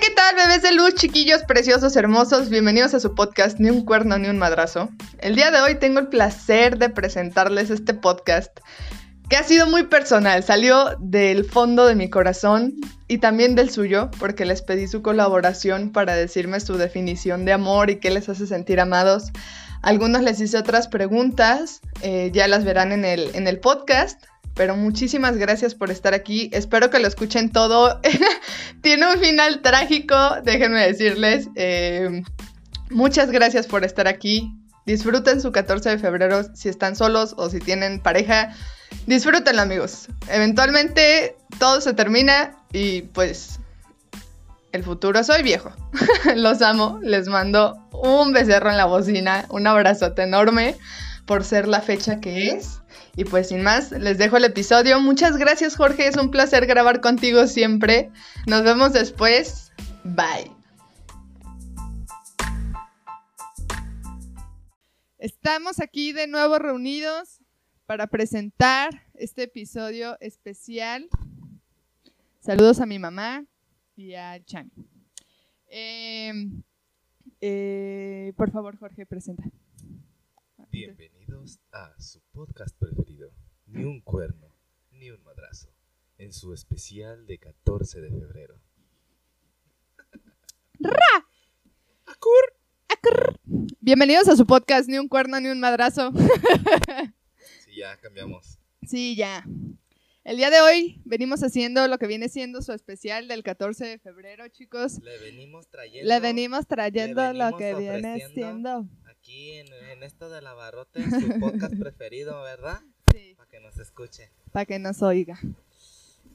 ¿qué tal, bebés de luz, chiquillos preciosos, hermosos? Bienvenidos a su podcast Ni un cuerno ni un madrazo. El día de hoy tengo el placer de presentarles este podcast que ha sido muy personal, salió del fondo de mi corazón y también del suyo, porque les pedí su colaboración para decirme su definición de amor y qué les hace sentir amados. Algunos les hice otras preguntas, eh, ya las verán en el, en el podcast, pero muchísimas gracias por estar aquí. Espero que lo escuchen todo. Tiene un final trágico, déjenme decirles. Eh, muchas gracias por estar aquí. Disfruten su 14 de febrero si están solos o si tienen pareja. Disfrútenlo amigos. Eventualmente todo se termina y pues el futuro soy viejo. Los amo. Les mando un becerro en la bocina, un abrazote enorme por ser la fecha que es. Y pues sin más, les dejo el episodio. Muchas gracias Jorge, es un placer grabar contigo siempre. Nos vemos después. Bye. Estamos aquí de nuevo reunidos para presentar este episodio especial. Saludos a mi mamá y a Chami. Em, eh, por favor, Jorge, presenta. Bienvenidos a su podcast preferido, Ni un cuerno, ni un madrazo, en su especial de 14 de febrero. ¡Ra! ¡Acur! ¡Acur! Bienvenidos a su podcast, Ni un cuerno, ni un madrazo. sí, ya cambiamos. Sí, ya. El día de hoy venimos haciendo lo que viene siendo su especial del 14 de febrero, chicos. Le venimos trayendo. Le venimos trayendo lo que viene siendo aquí en, esto de la barrote, su podcast preferido, ¿verdad? Sí. Para que nos escuche. Para que nos oiga.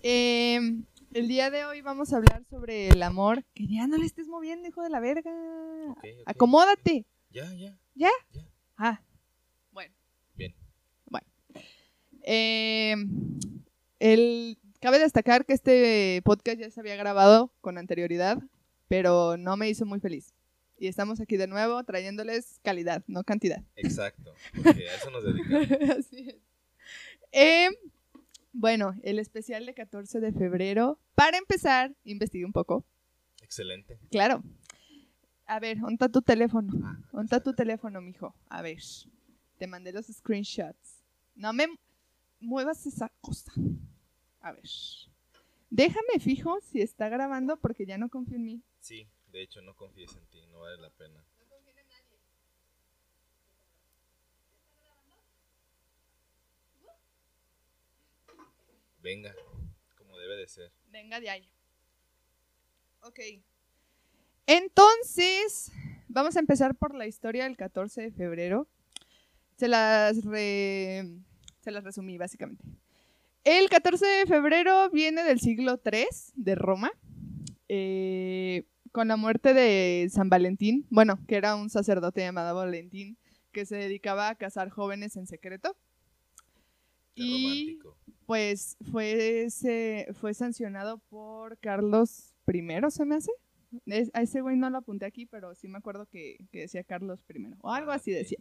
Em, el día de hoy vamos a hablar sobre el amor. Que ya no le estés moviendo, hijo de la verga. Acomódate. Ya, ya. ¿Ya? Ya. Ah, bueno. Bien. Bueno. Em, el, cabe destacar que este podcast ya se había grabado con anterioridad, pero no me hizo muy feliz y estamos aquí de nuevo trayéndoles calidad, no cantidad. Exacto, porque a eso nos dedicamos. Así es. Em, bueno, el especial de 14 de febrero. Para empezar, investigué un poco. Excelente. Claro. A ver, ¿onta tu teléfono? Ah, ¿Onta tu teléfono, mijo? A ver, te mandé los screenshots. No me muevas esa cosa. A ver. Déjame fijo si está grabando porque ya no confío en mí. Sí, de hecho, no confíes en ti, no vale la pena. No confíes en nadie. Venga, como debe de ser. Venga de ahí. Ok. Entonces, vamos a empezar por la historia del 14 de febrero. Se las, se las resumí, básicamente. El 14 de febrero viene del siglo III de Roma. Eh, con la muerte de San Valentín, bueno, que era un sacerdote llamado Valentín, que se dedicaba a casar jóvenes en secreto. y pues fue, fue sancionado por Carlos I, se me hace. a ese güey no lo apunté aquí, pero sí me acuerdo que, decía Carlos I, o algo ah, así decía.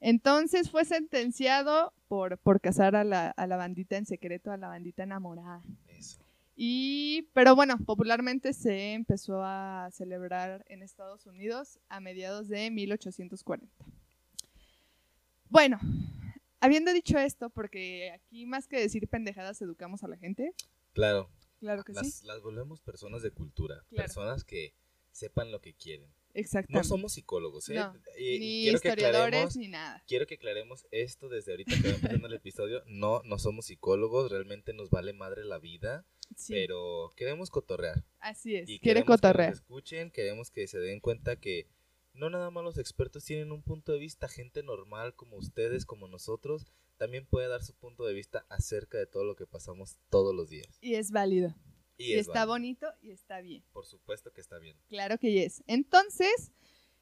Entonces fue sentenciado por, por casar a la, a la bandita en secreto, a la bandita enamorada. Eso. Y, pero bueno, popularmente se empezó a celebrar en Estados Unidos a mediados de 1840. Bueno, habiendo dicho esto, porque aquí más que decir pendejadas educamos a la gente. Claro. Claro que las, sí. Las volvemos personas de cultura, personas que sepan lo que quieren. Exacto. No somos psicólogos, ¿eh? ni historiadores ni nada. Quiero que aclaremos esto desde ahorita que vamos el episodio. No, no somos psicólogos, realmente nos vale madre la vida. Pero queremos cotorrear. Así es, y quiere cotorrear. Que nos escuchen, queremos que se den cuenta que no nada más los expertos tienen un punto de vista, gente normal como ustedes, como nosotros, también puede dar su punto de vista acerca de todo lo que pasamos todos los días. Y es válido. Y, está bonito y está bien. Por supuesto que está bien. Claro que es. Entonces,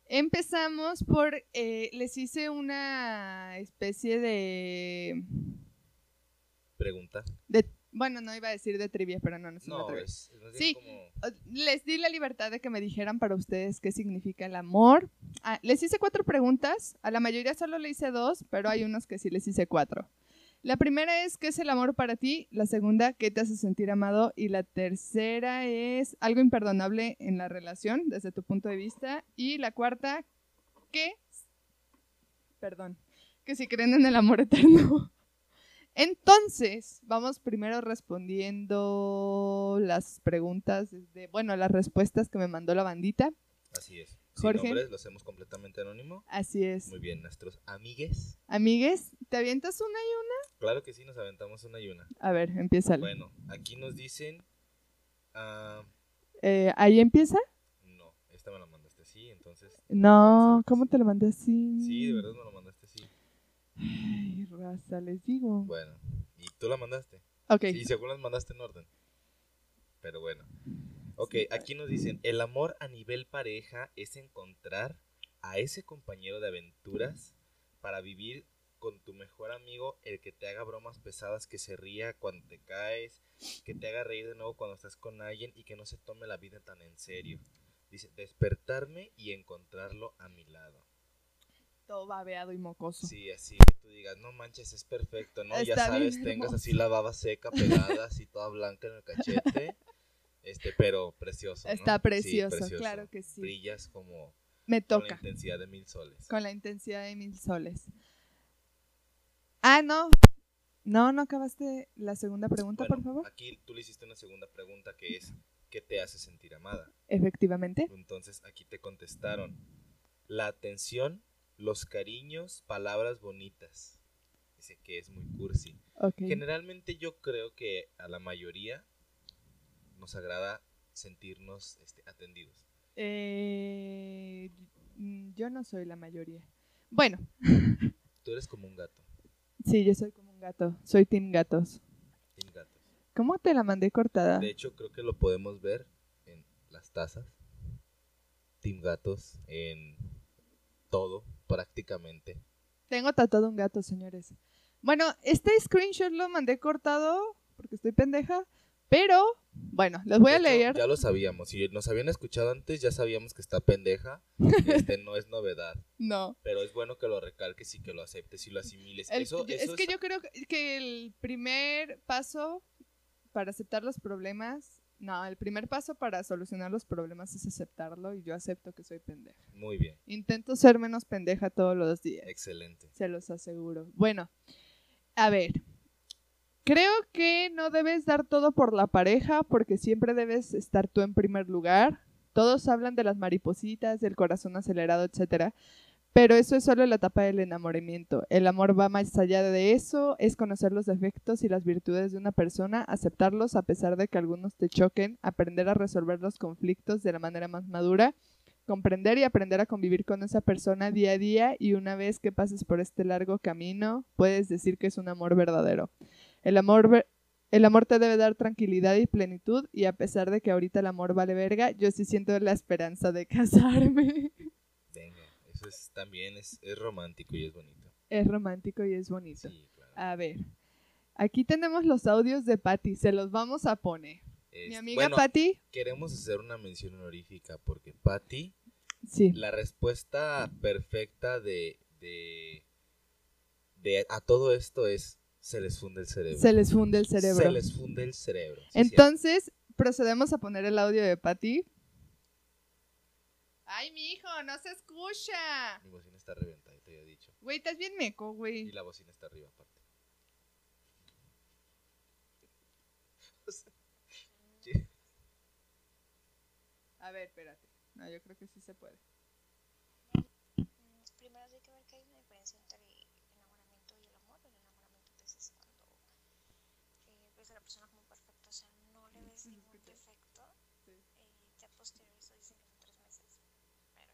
empezamos por, eh, les hice una especie de... Pregunta. De bueno, no iba a decir de trivia, pero no, no es una trivia. sí, les di la libertad de que me dijeran para ustedes qué significa el amor. Ah, les hice cuatro preguntas, a la mayoría solo le hice dos, pero hay unos que sí les hice cuatro. La primera es ¿qué es el amor para ti? La segunda, ¿qué te hace sentir amado? Y la tercera es algo imperdonable en la relación desde tu punto de vista. Y la cuarta, ¿qué? Perdón, que si creen en el amor eterno. Entonces, vamos primero respondiendo las preguntas, de, bueno, las respuestas que me mandó la bandita. Así es. Jorge. Sin nombres, lo hacemos completamente anónimo. Así es. Muy bien, nuestros amigues. Amigues, ¿te avientas una y una? Claro que sí, nos aventamos una y una. A ver, empieza. Bueno, aquí nos dicen. ah, Eh, ¿Ahí empieza? no, esta me la mandaste así, entonces. No, ¿cómo te lo mandé así? Sí, de verdad me la mandaste. Ay, raza, les digo. Bueno, ¿y tú la mandaste? ok. Y según las mandaste en orden. Pero bueno. Ok, aquí nos dicen, el amor a nivel pareja es encontrar a ese compañero de aventuras para vivir con tu mejor amigo, el que te haga bromas pesadas, que se ría cuando te caes, que te haga reír de nuevo cuando estás con alguien y que no se tome la vida tan en serio. Dice, despertarme y encontrarlo a mi lado. Todo babeado y mocoso. Sí, así que tú digas, no manches, es perfecto, ¿no? ya sabes, tengas así la baba seca, pegada, así toda blanca en el cachete. Este, pero precioso. ¿no? Está Sí, precioso, claro que sí. Brillas como Me con la toca. intensidad de mil soles. Con la intensidad de mil soles. Ah, no. No, no acabaste la segunda pregunta, Bueno, por favor. Aquí tú le hiciste una segunda pregunta que es, ¿qué te hace sentir amada? Efectivamente. Entonces aquí te contestaron, la atención, los cariños, palabras bonitas. Dice que es muy cursi. Generalmente yo creo que a la mayoría nos agrada sentirnos este, atendidos. Eh, mm, yo no soy la mayoría. Bueno, Tú eres como un gato, sí, yo soy como un gato. Soy Team Gatos. team gatos. ¿Cómo te la mandé cortada? De hecho, creo que lo podemos ver en las tazas. Team gatos, en todo, prácticamente. Tengo tatuado un gato, señores. Bueno, este screenshot lo mandé cortado porque estoy pendeja, pero bueno, les voy a leer. Ya lo sabíamos. Si nos habían escuchado antes, ya sabíamos que está pendeja. Este no es novedad. No. Pero es bueno que lo recalques y que lo aceptes y lo asimiles. El- eso, yo- eso es que yo creo que el primer paso para aceptar los problemas, no, el primer paso para solucionar los problemas es aceptarlo y yo acepto que soy pendeja. Muy bien. Intento ser menos pendeja todos los días. Excelente. Se los aseguro. Bueno, a ver. Creo que no debes dar todo por la pareja porque siempre debes estar tú en primer lugar. Todos hablan de las maripositas, del corazón acelerado, etcétera. Pero eso es solo la etapa del enamoramiento. El amor va más allá de eso, es conocer los defectos y las virtudes de una persona, aceptarlos a pesar de que algunos te choquen, aprender a resolver los conflictos de la manera más madura, comprender y aprender a convivir con esa persona día a día y una vez que pases por este largo camino, puedes decir que es un amor verdadero. El amor, ver- el amor te debe dar tranquilidad y plenitud y a pesar de que ahorita el amor vale verga, yo sí siento la esperanza de casarme. Venga. Eso es también es, es romántico y es bonito. es romántico y es bonito. Sí, claro. A ver, aquí tenemos los audios de Patty, se los vamos a poner. Mi amiga bueno, Patty, queremos hacer una mención honorífica porque Patty, sí, la respuesta perfecta de, de, de a todo esto es se les funde el cerebro. se les funde el cerebro. Se les funde el cerebro. sí, Entonces, procedemos a poner el audio de Patty. Ay, mi hijo, no se escucha. Mi bocina está reventada, te había dicho. Güey, estás bien meco, Y güey. la bocina está arriba aparte. O sea, que- A ver, espérate. No, yo creo que sí se puede. Mm, Primero hay que ver que hay una diferencia entre el enamoramiento y el amor. El enamoramiento pues, es cuando eh, ves a la persona como perfecta, o sea, no le ves ningún defecto. Sí. Eh, ya posterior eso dicen que son tres meses, pero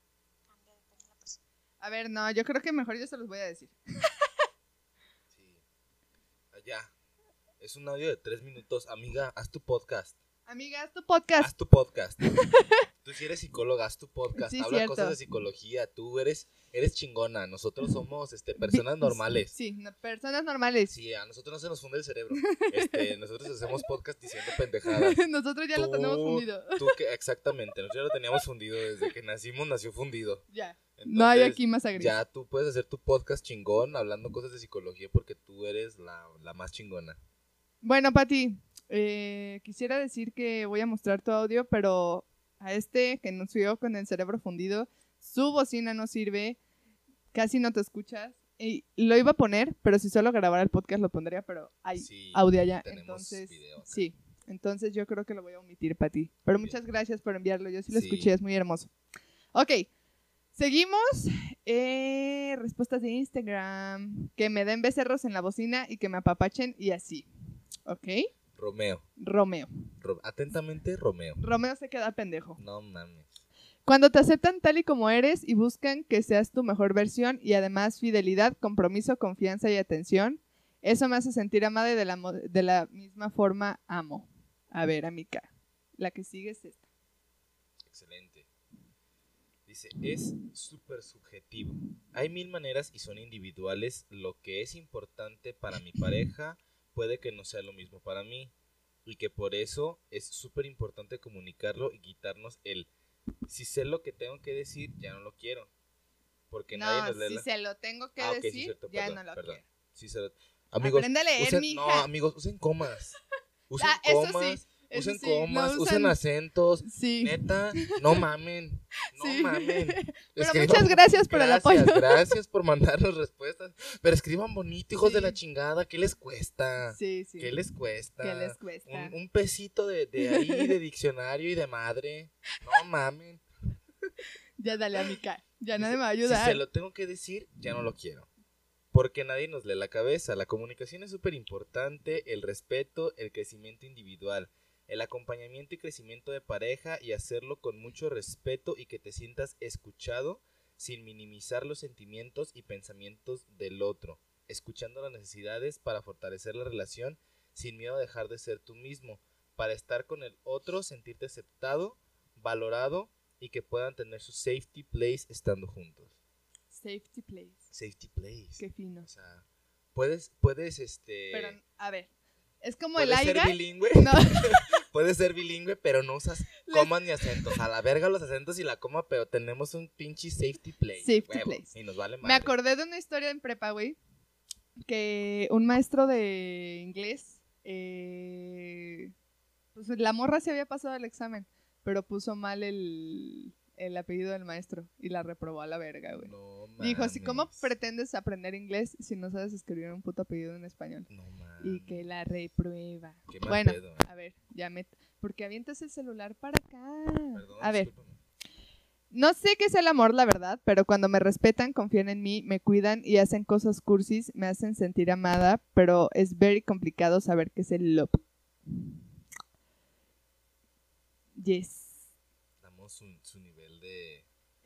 yo creo que cambia, depende de la persona. A ver, no, yo creo que mejor yo se los voy a decir. sí. Allá. Es un audio de tres minutos. Amiga, haz tu podcast. Amiga, haz tu podcast. Haz tu podcast. Tú si eres psicóloga, haz tu podcast. Sí, Habla cierto. cosas de psicología. Tú eres, eres chingona. Nosotros somos este, personas normales. Sí, no- personas normales. Sí, a nosotros no se nos funde el cerebro. Este, nosotros hacemos podcast diciendo pendejadas. Nosotros ya lo tenemos fundido. Tú que, exactamente, nosotros ya lo teníamos fundido. Desde que nacimos nació fundido. ya. no hay aquí más a gris. Ya tú puedes hacer tu podcast chingón hablando cosas de psicología porque tú eres la, la más chingona. Bueno, Pati, eh, quisiera decir que voy a mostrar tu audio, pero a este que nos vio con el cerebro fundido, su bocina no sirve, casi no te escuchas. Y lo iba a poner, pero si solo grabara el podcast lo pondría, pero hay Sí, audio allá. Entonces, sí. Entonces yo creo que lo voy a omitir, Pati. Pero Muy bien. muchas gracias por enviarlo. Yo sí lo Sí. escuché, es muy hermoso. Ok. Seguimos. Eh, respuestas de Instagram. Que me den becerros en la bocina y que me apapachen y así. Ok. Romeo. Romeo. Ro- atentamente, Romeo. Romeo se queda pendejo. No mames. Cuando te aceptan tal y como eres y buscan que seas tu mejor versión y además fidelidad, compromiso, confianza y atención, eso me hace sentir amada y de la, de la misma forma amica. A ver, amiga, la que sigue es esta. Excelente. Dice, es súper subjetivo. Hay mil maneras y son individuales. Lo que es importante para mi pareja puede que no sea lo mismo para mí. Y que por eso es súper importante comunicarlo y quitarnos el, si sé lo que tengo que decir, ya no lo quiero. Porque nadie No, nos lee si la... se lo tengo que Ah, sí, decir, cierto, ya perdón, no lo perdón. quiero. Sí se lo- Amigos, leer, usen- mija. no, amigos, usen comas. Usen Ah, eso sí, comas, eso usen sí, comas, usen acentos. Sí. Neta, no mamen. No Sí. mamen. Pero muchas gracias por el apoyo. Gracias por mandarnos respuestas. Pero escriban bonito, hijos de la chingada. ¿Qué les cuesta? Sí, sí. ¿Qué les cuesta? ¿Qué les cuesta? Un, un pesito de, de ahí, de diccionario y de madre. No mamen. Ya dale, amiga. Ya nadie me va a Si ayudar. se lo tengo que decir, ya no lo quiero. Porque nadie nos lee la cabeza. La comunicación es súper importante, el respeto, el crecimiento individual, el acompañamiento y crecimiento de pareja y hacerlo con mucho respeto y que te sientas escuchado sin minimizar los sentimientos y pensamientos del otro, escuchando las necesidades para fortalecer la relación sin miedo a dejar de ser tú mismo, para estar con el otro, sentirte aceptado, valorado y que puedan tener su safety place estando juntos. Safety place. Safety place. Qué fino. O sea, puedes, puedes, este... Pero, a ver. Es como el puedes ser aire. bilingüe, No, puedes ser bilingüe, pero no usas comas ni acentos. A la verga los acentos y la coma, pero tenemos un pinche safety place. Safety huevo, place. Y nos vale me madre. acordé de una historia en prepa, güey. Que un maestro de inglés. eh, pues la morra se había pasado el examen. Pero puso mal el, el apellido del maestro. Y la reprobó a la verga, güey. No Dijo así, ¿cómo mames. pretendes aprender inglés si no sabes escribir un puto apellido en español? No mames. Y que la reprueba. Qué mal Bueno, pedo, eh. a ver, ya me... Porque avientas el celular para acá. Perdón, a ver, discúlpame. no sé qué es el amor, la verdad, pero cuando me respetan, confían en mí, me cuidan y hacen cosas cursis, me hacen sentir amada, pero es very complicado saber qué es el love. Yes, Damos de,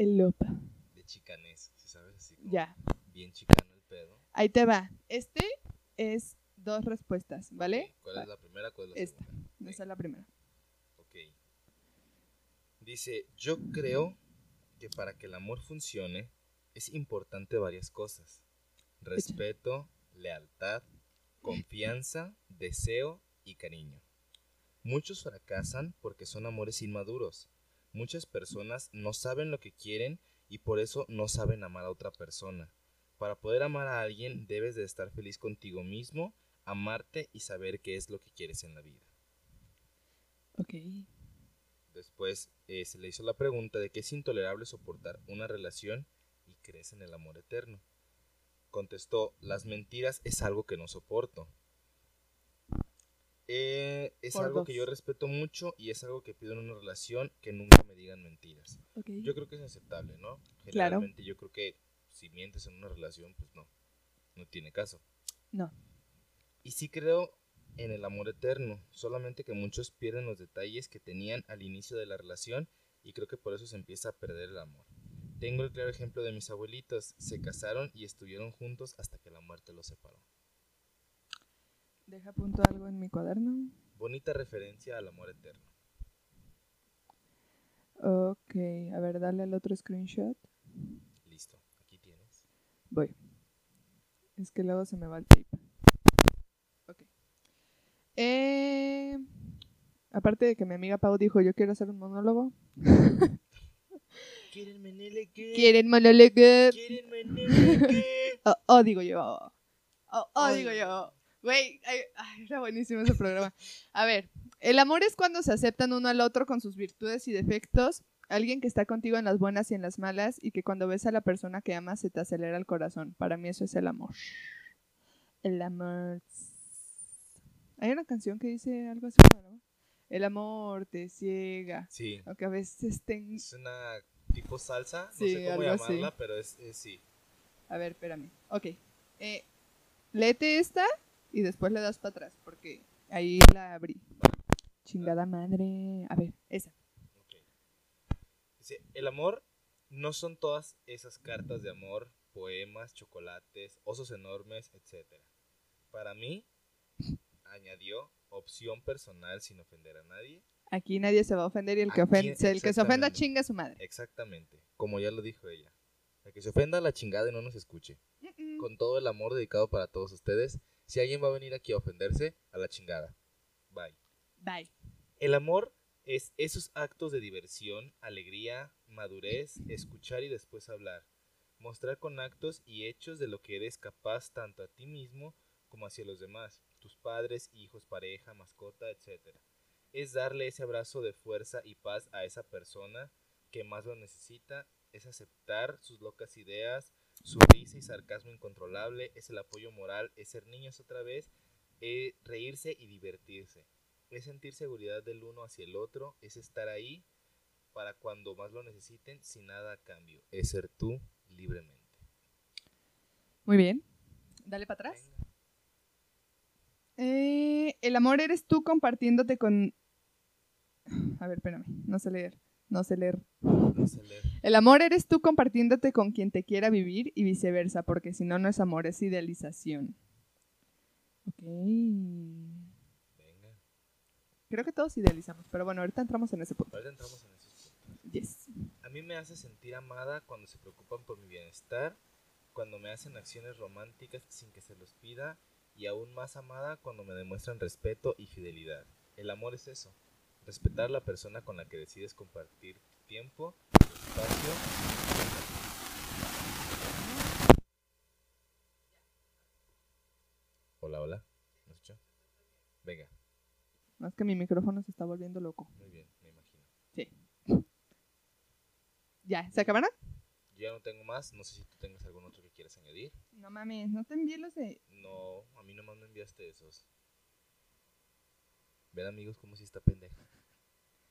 el de chicanés, ¿sí sabes? Así como Ya, Bien chicano el pedo. ahí te va. Este es dos respuestas, ¿vale? ¿Cuál es la primera? ¿Cuál es la Esta. segunda? Esa es la primera. Ok. Dice, yo creo que para que el amor funcione es importante varias cosas. Respeto, lealtad, confianza, deseo y cariño. Muchos fracasan porque son amores inmaduros. Muchas personas no saben lo que quieren y por eso no saben amar a otra persona. Para poder amar a alguien debes de estar feliz contigo mismo, amarte y saber qué es lo que quieres en la vida. Ok. Después eh, se le hizo la pregunta de que es intolerable soportar una relación y crees en el amor eterno. Contestó, las mentiras es algo que no soporto. Eh, es Por algo dos. que yo respeto mucho y es algo que pido en una relación que nunca me digan mentiras. Yo creo que es aceptable, ¿no? Claro. Generalmente yo creo que si mientes en una relación, pues no, no tiene caso. No. Y sí creo en el amor eterno, solamente que muchos pierden los detalles que tenían al inicio de la relación y creo que por eso se empieza a perder el amor. Tengo el claro ejemplo de mis abuelitos, se casaron y estuvieron juntos hasta que la muerte los separó. Deja punto algo en mi cuaderno. Bonita referencia al amor eterno. Ok, a ver, dale al otro screenshot. Listo, aquí tienes. Voy. Es que luego se me va el tape. Ok. Eh, aparte de que mi amiga Pau dijo, yo quiero hacer un monólogo. ¿Quieren Meneleque? ¿Quieren monólogo? ¿Quieren Meneleque? Oh, oh, digo yo. Oh, oh, digo yo. Güey, era buenísimo ese programa. A ver, el amor es cuando se aceptan uno al otro con sus virtudes y defectos. Alguien que está contigo en las buenas y en las malas y que cuando ves a la persona que amas se te acelera el corazón. Para mí eso es el amor. El amor. Hay una canción que dice algo así, ¿no? El amor te ciega. Sí, Aunque a veces ten... es una tipo salsa, no sé cómo algo así. llamarla, pero es, es sí. A ver, espérame. Ok. Eh, léete esta y después le das para atrás, porque ahí la abrí. Chingada madre. A ver, esa. Ok. Dice, el amor no son todas esas cartas de amor, poemas, chocolates, osos enormes, etc. Para mí, añadió, opción personal sin ofender a nadie. Aquí nadie se va a ofender y el que, Aquí, ofen- el que se ofenda chinga a su madre. Exactamente, como ya lo dijo ella. El que se ofenda a la chingada y no nos escuche. Con todo el amor dedicado para todos ustedes, si alguien va a venir aquí a ofenderse, a la chingada. Bye. Bye. El amor es esos actos de diversión, alegría, madurez, escuchar y después hablar. Mostrar con actos y hechos de lo que eres capaz tanto a ti mismo como hacia los demás, tus padres, hijos, pareja, mascota, etc. Es darle ese abrazo de fuerza y paz a esa persona que más lo necesita, es aceptar sus locas ideas, su risa y sarcasmo incontrolable, es el apoyo moral, es ser niños otra vez, es reírse y divertirse es sentir seguridad del uno hacia el otro, es estar ahí para cuando más lo necesiten sin nada a cambio, es ser tú libremente. Muy bien. Dale para atrás. Eh, el amor eres tú compartiéndote con... A ver, espérame. No sé leer. No sé leer. No sé leer. El amor eres tú compartiéndote con quien te quiera vivir y viceversa, porque si no, no es amor, es idealización. Ok. Venga, Creo que todos idealizamos, pero bueno, ahorita entramos en ese punto. ahorita entramos en esos puntos. Yes. A mí me hace sentir amada cuando se preocupan por mi bienestar, cuando me hacen acciones románticas sin que se los pida, y aún más amada cuando me demuestran respeto y fidelidad. El amor es eso, respetar a la persona con la que decides compartir tu tiempo, tu espacio. Hola, hola. ¿Me escuchó? Venga, No es que mi micrófono se está volviendo loco. muy bien, me imagino. Ya, ¿se acabaron? Yo ya no tengo más, no sé si tú tengas algún otro que quieras añadir. No mames, no te envié los de... No, a mí nomás me enviaste esos. Ven amigos como si está pendeja.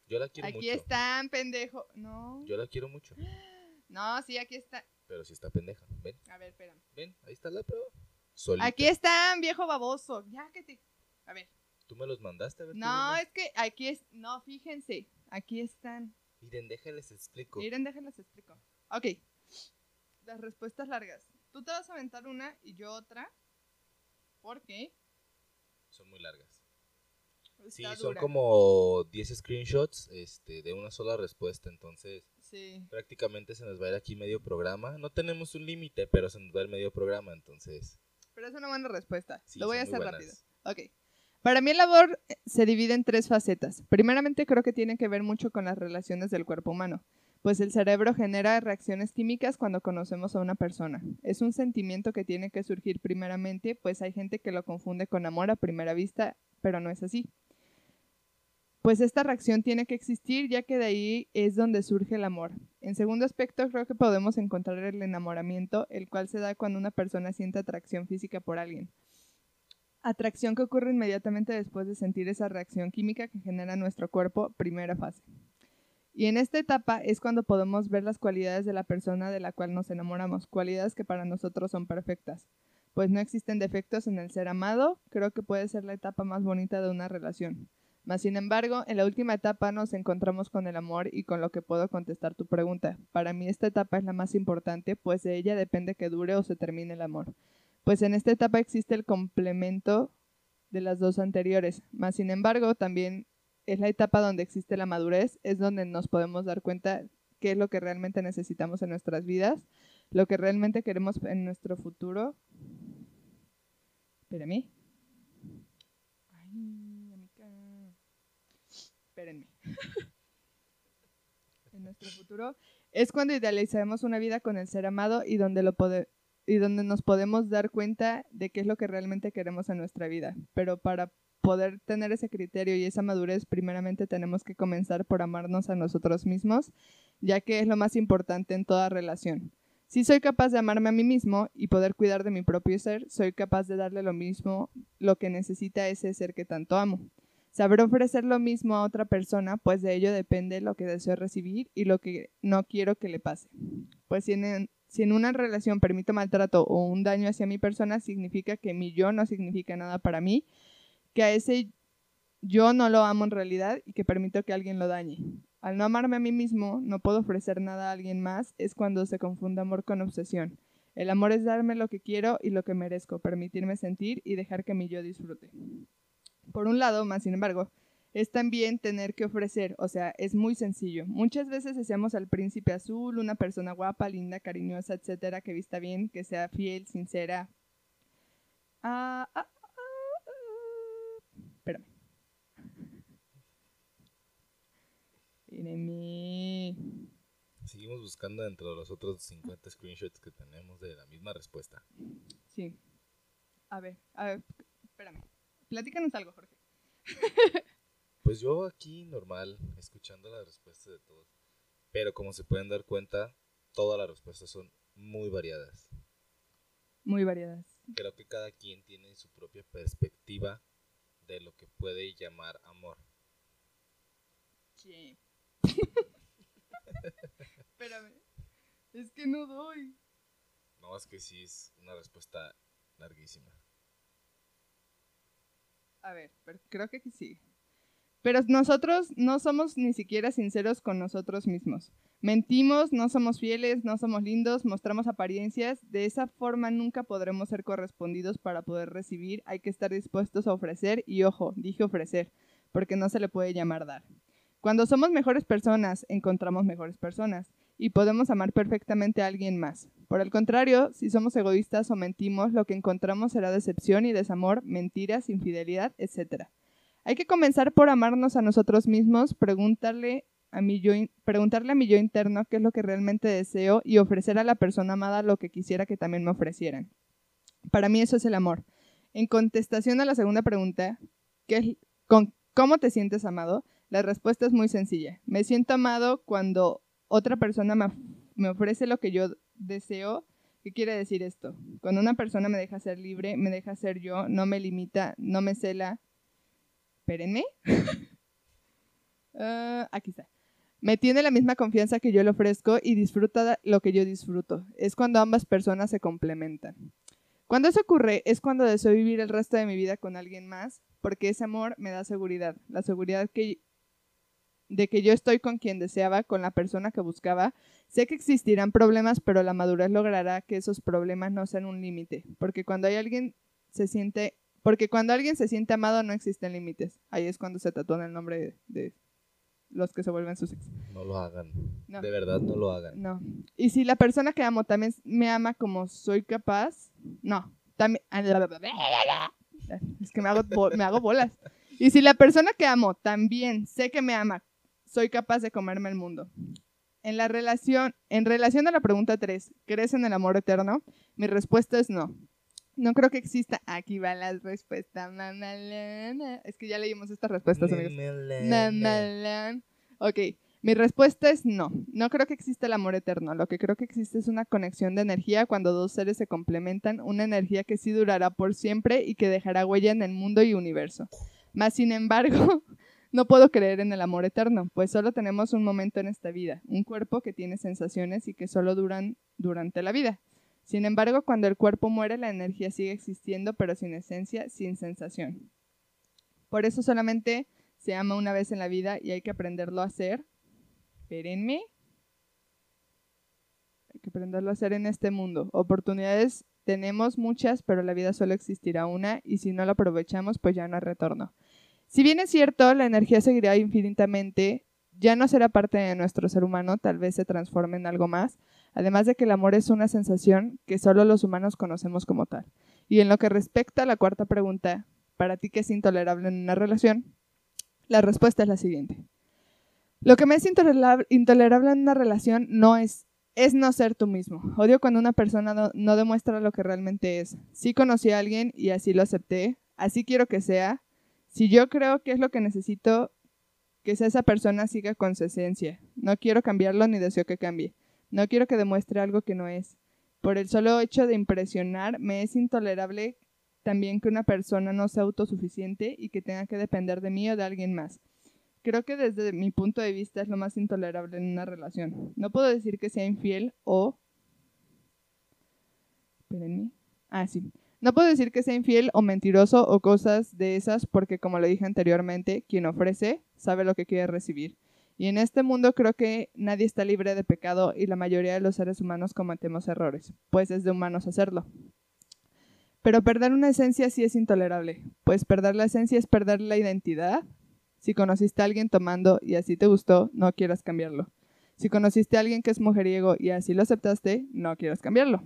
Yo la quiero Aquí mucho. están, pendejo. No. Yo la quiero mucho, No, sí, aquí está. pero si está pendeja. Ven, A ver, espérame. ven, ahí está la prueba. Solita. Aquí están, viejo baboso. Ya que te... A ver. Tú me los mandaste a ver. No, es que aquí es... No, fíjense. Aquí están. Miren, déjales explico. Miren, déjenles explico. Ok. Las respuestas largas. Tú te vas a aventar una y yo otra. ¿Por qué? Son muy largas. Sí, son como 10 screenshots este, de una sola respuesta, entonces Sí. prácticamente se nos va a ir aquí medio programa. No tenemos un límite, pero se nos va a ir medio programa, entonces Pero es una buena respuesta. Sí, Lo voy a hacer rápido. Ok. Para mí el labor eh, se divide en tres facetas. Primeramente creo que tiene que ver mucho con las relaciones del cuerpo humano, pues el cerebro genera reacciones químicas cuando conocemos a una persona. Es un sentimiento que tiene que surgir primeramente, pues hay gente que lo confunde con amor a primera vista, pero no es así. Pues esta reacción tiene que existir ya que de ahí es donde surge el amor. En segundo aspecto creo que podemos encontrar el enamoramiento, el cual se da cuando una persona siente atracción física por alguien. Atracción que ocurre inmediatamente después de sentir esa reacción química que genera nuestro cuerpo, primera fase. Y en esta etapa es cuando podemos ver las cualidades de la persona de la cual nos enamoramos, cualidades que para nosotros son perfectas. Pues no existen defectos en el ser amado, creo que puede ser la etapa más bonita de una relación. Mas, sin embargo, en la última etapa nos encontramos con el amor y con lo que puedo contestar tu pregunta. Para mí esta etapa es la más importante, pues de ella depende que dure o se termine el amor. Pues en esta etapa existe el complemento de las dos anteriores. Mas, sin embargo, también es la etapa donde existe la madurez, es donde nos podemos dar cuenta qué es lo que realmente necesitamos en nuestras vidas, lo que realmente queremos en nuestro futuro. Espérame. Ay. Espérenme. en nuestro futuro. Es cuando idealizamos una vida con el ser amado y donde, lo y donde nos podemos dar cuenta de qué es lo que realmente queremos en nuestra vida. Pero para poder tener ese criterio y esa madurez, primeramente tenemos que comenzar por amarnos a nosotros mismos, ya que es lo más importante en toda relación. Si soy capaz de amarme a mí mismo y poder cuidar de mi propio ser, soy capaz de darle lo mismo, lo que necesita ese ser que tanto amo. Saber ofrecer lo mismo a otra persona, pues de ello depende lo que deseo recibir y lo que no quiero que le pase. Pues si en, si en una relación permito maltrato o un daño hacia mi persona, significa que mi yo no significa nada para mí, que a ese yo no lo amo en realidad y que permito que alguien lo dañe. Al no amarme a mí mismo, no puedo ofrecer nada a alguien más, es cuando se confunde amor con obsesión. El amor es darme lo que quiero y lo que merezco, permitirme sentir y dejar que mi yo disfrute. Por un lado, más sin embargo, es también tener que ofrecer, o sea, es muy sencillo. Muchas veces deseamos al príncipe azul, una persona guapa, linda, cariñosa, etcétera, que vista bien, que sea fiel, sincera. Ah, ah, ah, ah. Espérame. Espérame. Seguimos buscando dentro de los otros 50 screenshots que tenemos de la misma respuesta. Sí. A ver, a ver, espérame. Platícanos algo, Jorge. Pues yo aquí normal, escuchando las respuestas de todos. Pero como se pueden dar cuenta, todas las respuestas son muy variadas. Muy variadas. Creo que cada quien tiene su propia perspectiva de lo que puede llamar amor. Sí. Espérame. Es que no doy. No, es que sí es una respuesta larguísima. A ver, creo que aquí. Pero nosotros no somos ni siquiera sinceros con nosotros mismos. Mentimos, no somos fieles, no somos lindos, mostramos apariencias. De esa forma nunca podremos ser correspondidos para poder recibir. Hay que estar dispuestos a ofrecer y ojo, dije ofrecer, porque no se le puede llamar dar. Cuando somos mejores personas, encontramos mejores personas y podemos amar perfectamente a alguien más. Por el contrario, si somos egoístas o mentimos, lo que encontramos será decepción y desamor, mentiras, infidelidad, etc. Hay que comenzar por amarnos a nosotros mismos, preguntarle a mi yo, preguntarle a mi yo interno qué es lo que realmente deseo y ofrecer a la persona amada lo que quisiera que también me ofrecieran. Para mí eso es el amor. En contestación a la segunda pregunta, ¿qué con, ¿cómo te sientes amado? La respuesta es muy sencilla. Me siento amado cuando otra persona me, ofrece lo que yo deseo. ¿Qué quiere decir esto? Cuando una persona me deja ser libre, me deja ser yo, no me limita, no me cela. Espérenme. Ah, aquí está. Me tiene la misma confianza que yo le ofrezco y disfruta lo que yo disfruto. Es cuando ambas personas se complementan. Cuando eso ocurre es cuando deseo vivir el resto de mi vida con alguien más, porque ese amor me da seguridad, la seguridad que de que yo estoy con quien deseaba, con la persona que buscaba. Sé que existirán problemas, pero la madurez logrará que esos problemas no sean un límite, porque cuando hay alguien se siente, porque cuando alguien se siente amado no existen límites. Ahí es cuando se tatúan el nombre de, de los que se vuelven sus ex. No lo hagan. No. De verdad, no lo hagan. No. Y si la persona que amo también me ama como soy capaz, no. También es que me hago, me hago bolas. Y si la persona que amo también sé que me ama, soy capaz de comerme el mundo. En la relación, en relación a la pregunta 3, ¿crees en el amor eterno? Mi respuesta es no. No creo que exista. Aquí va la respuesta. mamalana. Es que ya leímos estas respuestas, amigos. Mamalán. Ok, mi respuesta es no. No creo que exista el amor eterno. Lo que creo que existe es una conexión de energía cuando dos seres se complementan, una energía que sí durará por siempre y que dejará huella en el mundo y universo. Más sin embargo, no puedo creer en el amor eterno, pues solo tenemos un momento en esta vida, un cuerpo que tiene sensaciones y que solo duran durante la vida. Sin embargo, cuando el cuerpo muere, la energía sigue existiendo, pero sin esencia, sin sensación. Por eso solamente se ama una vez en la vida y hay que aprenderlo a hacer. Espérenme. Hay que aprenderlo a hacer en este mundo. Oportunidades tenemos muchas, pero la vida solo existirá una y si no la aprovechamos, pues ya no hay retorno. Si bien es cierto, la energía seguirá infinitamente, ya no será parte de nuestro ser humano, tal vez se transforme en algo más, además de que el amor es una sensación que solo los humanos conocemos como tal. Y en lo que respecta a la cuarta pregunta, ¿para ti qué es intolerable en una relación? La respuesta es la siguiente. Lo que me es intolerable, en una relación no es, es no ser tú mismo. Odio cuando una persona no, no demuestra lo que realmente es. Sí conocí a alguien y así lo acepté, así quiero que sea. Si yo creo que es lo que necesito, que esa persona siga con su esencia. No quiero cambiarlo ni deseo que cambie. No quiero que demuestre algo que no es. Por el solo hecho de impresionar, me es intolerable también que una persona no sea autosuficiente y que tenga que depender de mí o de alguien más. Creo que desde mi punto de vista es lo más intolerable en una relación. No puedo decir que sea infiel o... Espérenme. Ah, sí. No puedo decir que sea infiel o mentiroso o cosas de esas porque, como lo dije anteriormente, quien ofrece sabe lo que quiere recibir. Y en este mundo creo que nadie está libre de pecado y la mayoría de los seres humanos cometemos errores, pues es de humanos hacerlo. Pero perder una esencia sí es intolerable, pues perder la esencia es perder la identidad. Si conociste a alguien tomando y así te gustó, no quieras cambiarlo. Si conociste a alguien que es mujeriego y así lo aceptaste, no quieras cambiarlo.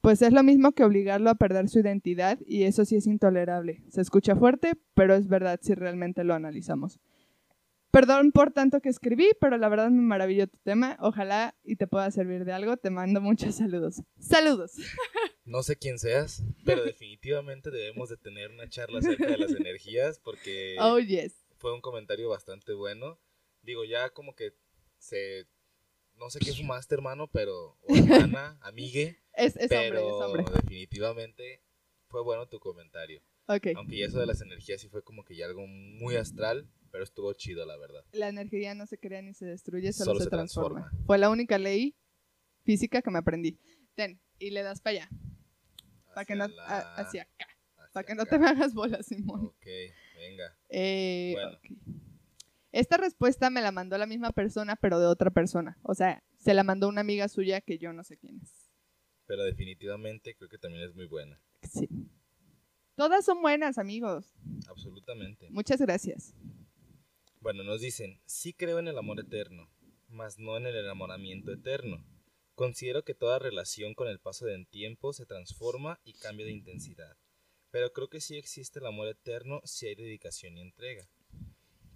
Pues es lo mismo que obligarlo a perder su identidad y eso sí es intolerable. Se escucha fuerte, pero es verdad si realmente lo analizamos. Perdón por tanto que escribí, pero la verdad me maravilló tu tema. Ojalá y te pueda servir de algo. Te mando muchos saludos. Saludos. No sé quién seas, pero definitivamente debemos de tener una charla acerca de las energías porque Oh, yes. fue un comentario bastante bueno. Digo, ya como que se... No sé qué fumaste, hermano, pero... O hermana, amigue. Es, es pero hombre, es hombre. definitivamente fue bueno tu comentario. Ok. Aunque ya eso de las energías sí fue como que ya algo muy astral, pero estuvo chido, la verdad. La energía no se crea ni se destruye, solo, Solo se, se transforma. transforma. Fue la única ley física que me aprendí. Ten, y le das para allá. Para que no... Hacia a- la- hacia acá. hacia Para que no te me hagas bolas, Simón. Ok, venga. Eh, Bueno. Esta respuesta me la mandó la misma persona, pero de otra persona. O sea, se la mandó una amiga suya que yo no sé quién es. Pero definitivamente creo que también es muy buena. Sí. Todas son buenas, amigos. Absolutamente. Muchas gracias. Bueno, nos dicen, sí creo en el amor eterno, mas no en el enamoramiento eterno. Considero que toda relación con el paso del tiempo se transforma y cambia de intensidad. Pero creo que sí existe el amor eterno si hay dedicación y entrega.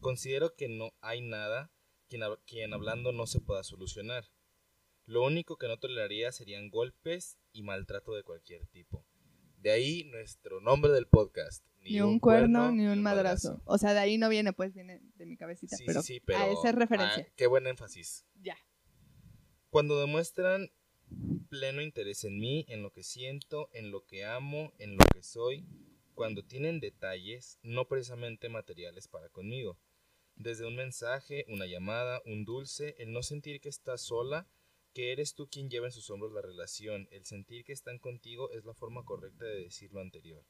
Considero que no hay nada quien, quien hablando no se pueda solucionar. Lo único que no toleraría serían golpes y maltrato de cualquier tipo. De ahí nuestro nombre del podcast. Ni, un cuerno, ni un madrazo. O sea, de ahí no viene, pues viene de mi cabecita. Sí, pero, sí, pero a esa es referencia. ah, qué buen énfasis. Ya. Cuando demuestran pleno interés en mí, en lo que siento, en lo que amo, en lo que soy, cuando tienen detalles, no precisamente materiales para conmigo. Desde un mensaje, una llamada, un dulce, el no sentir que estás sola, que eres tú quien lleva en sus hombros la relación, el sentir que están contigo es la forma correcta de decir lo anterior.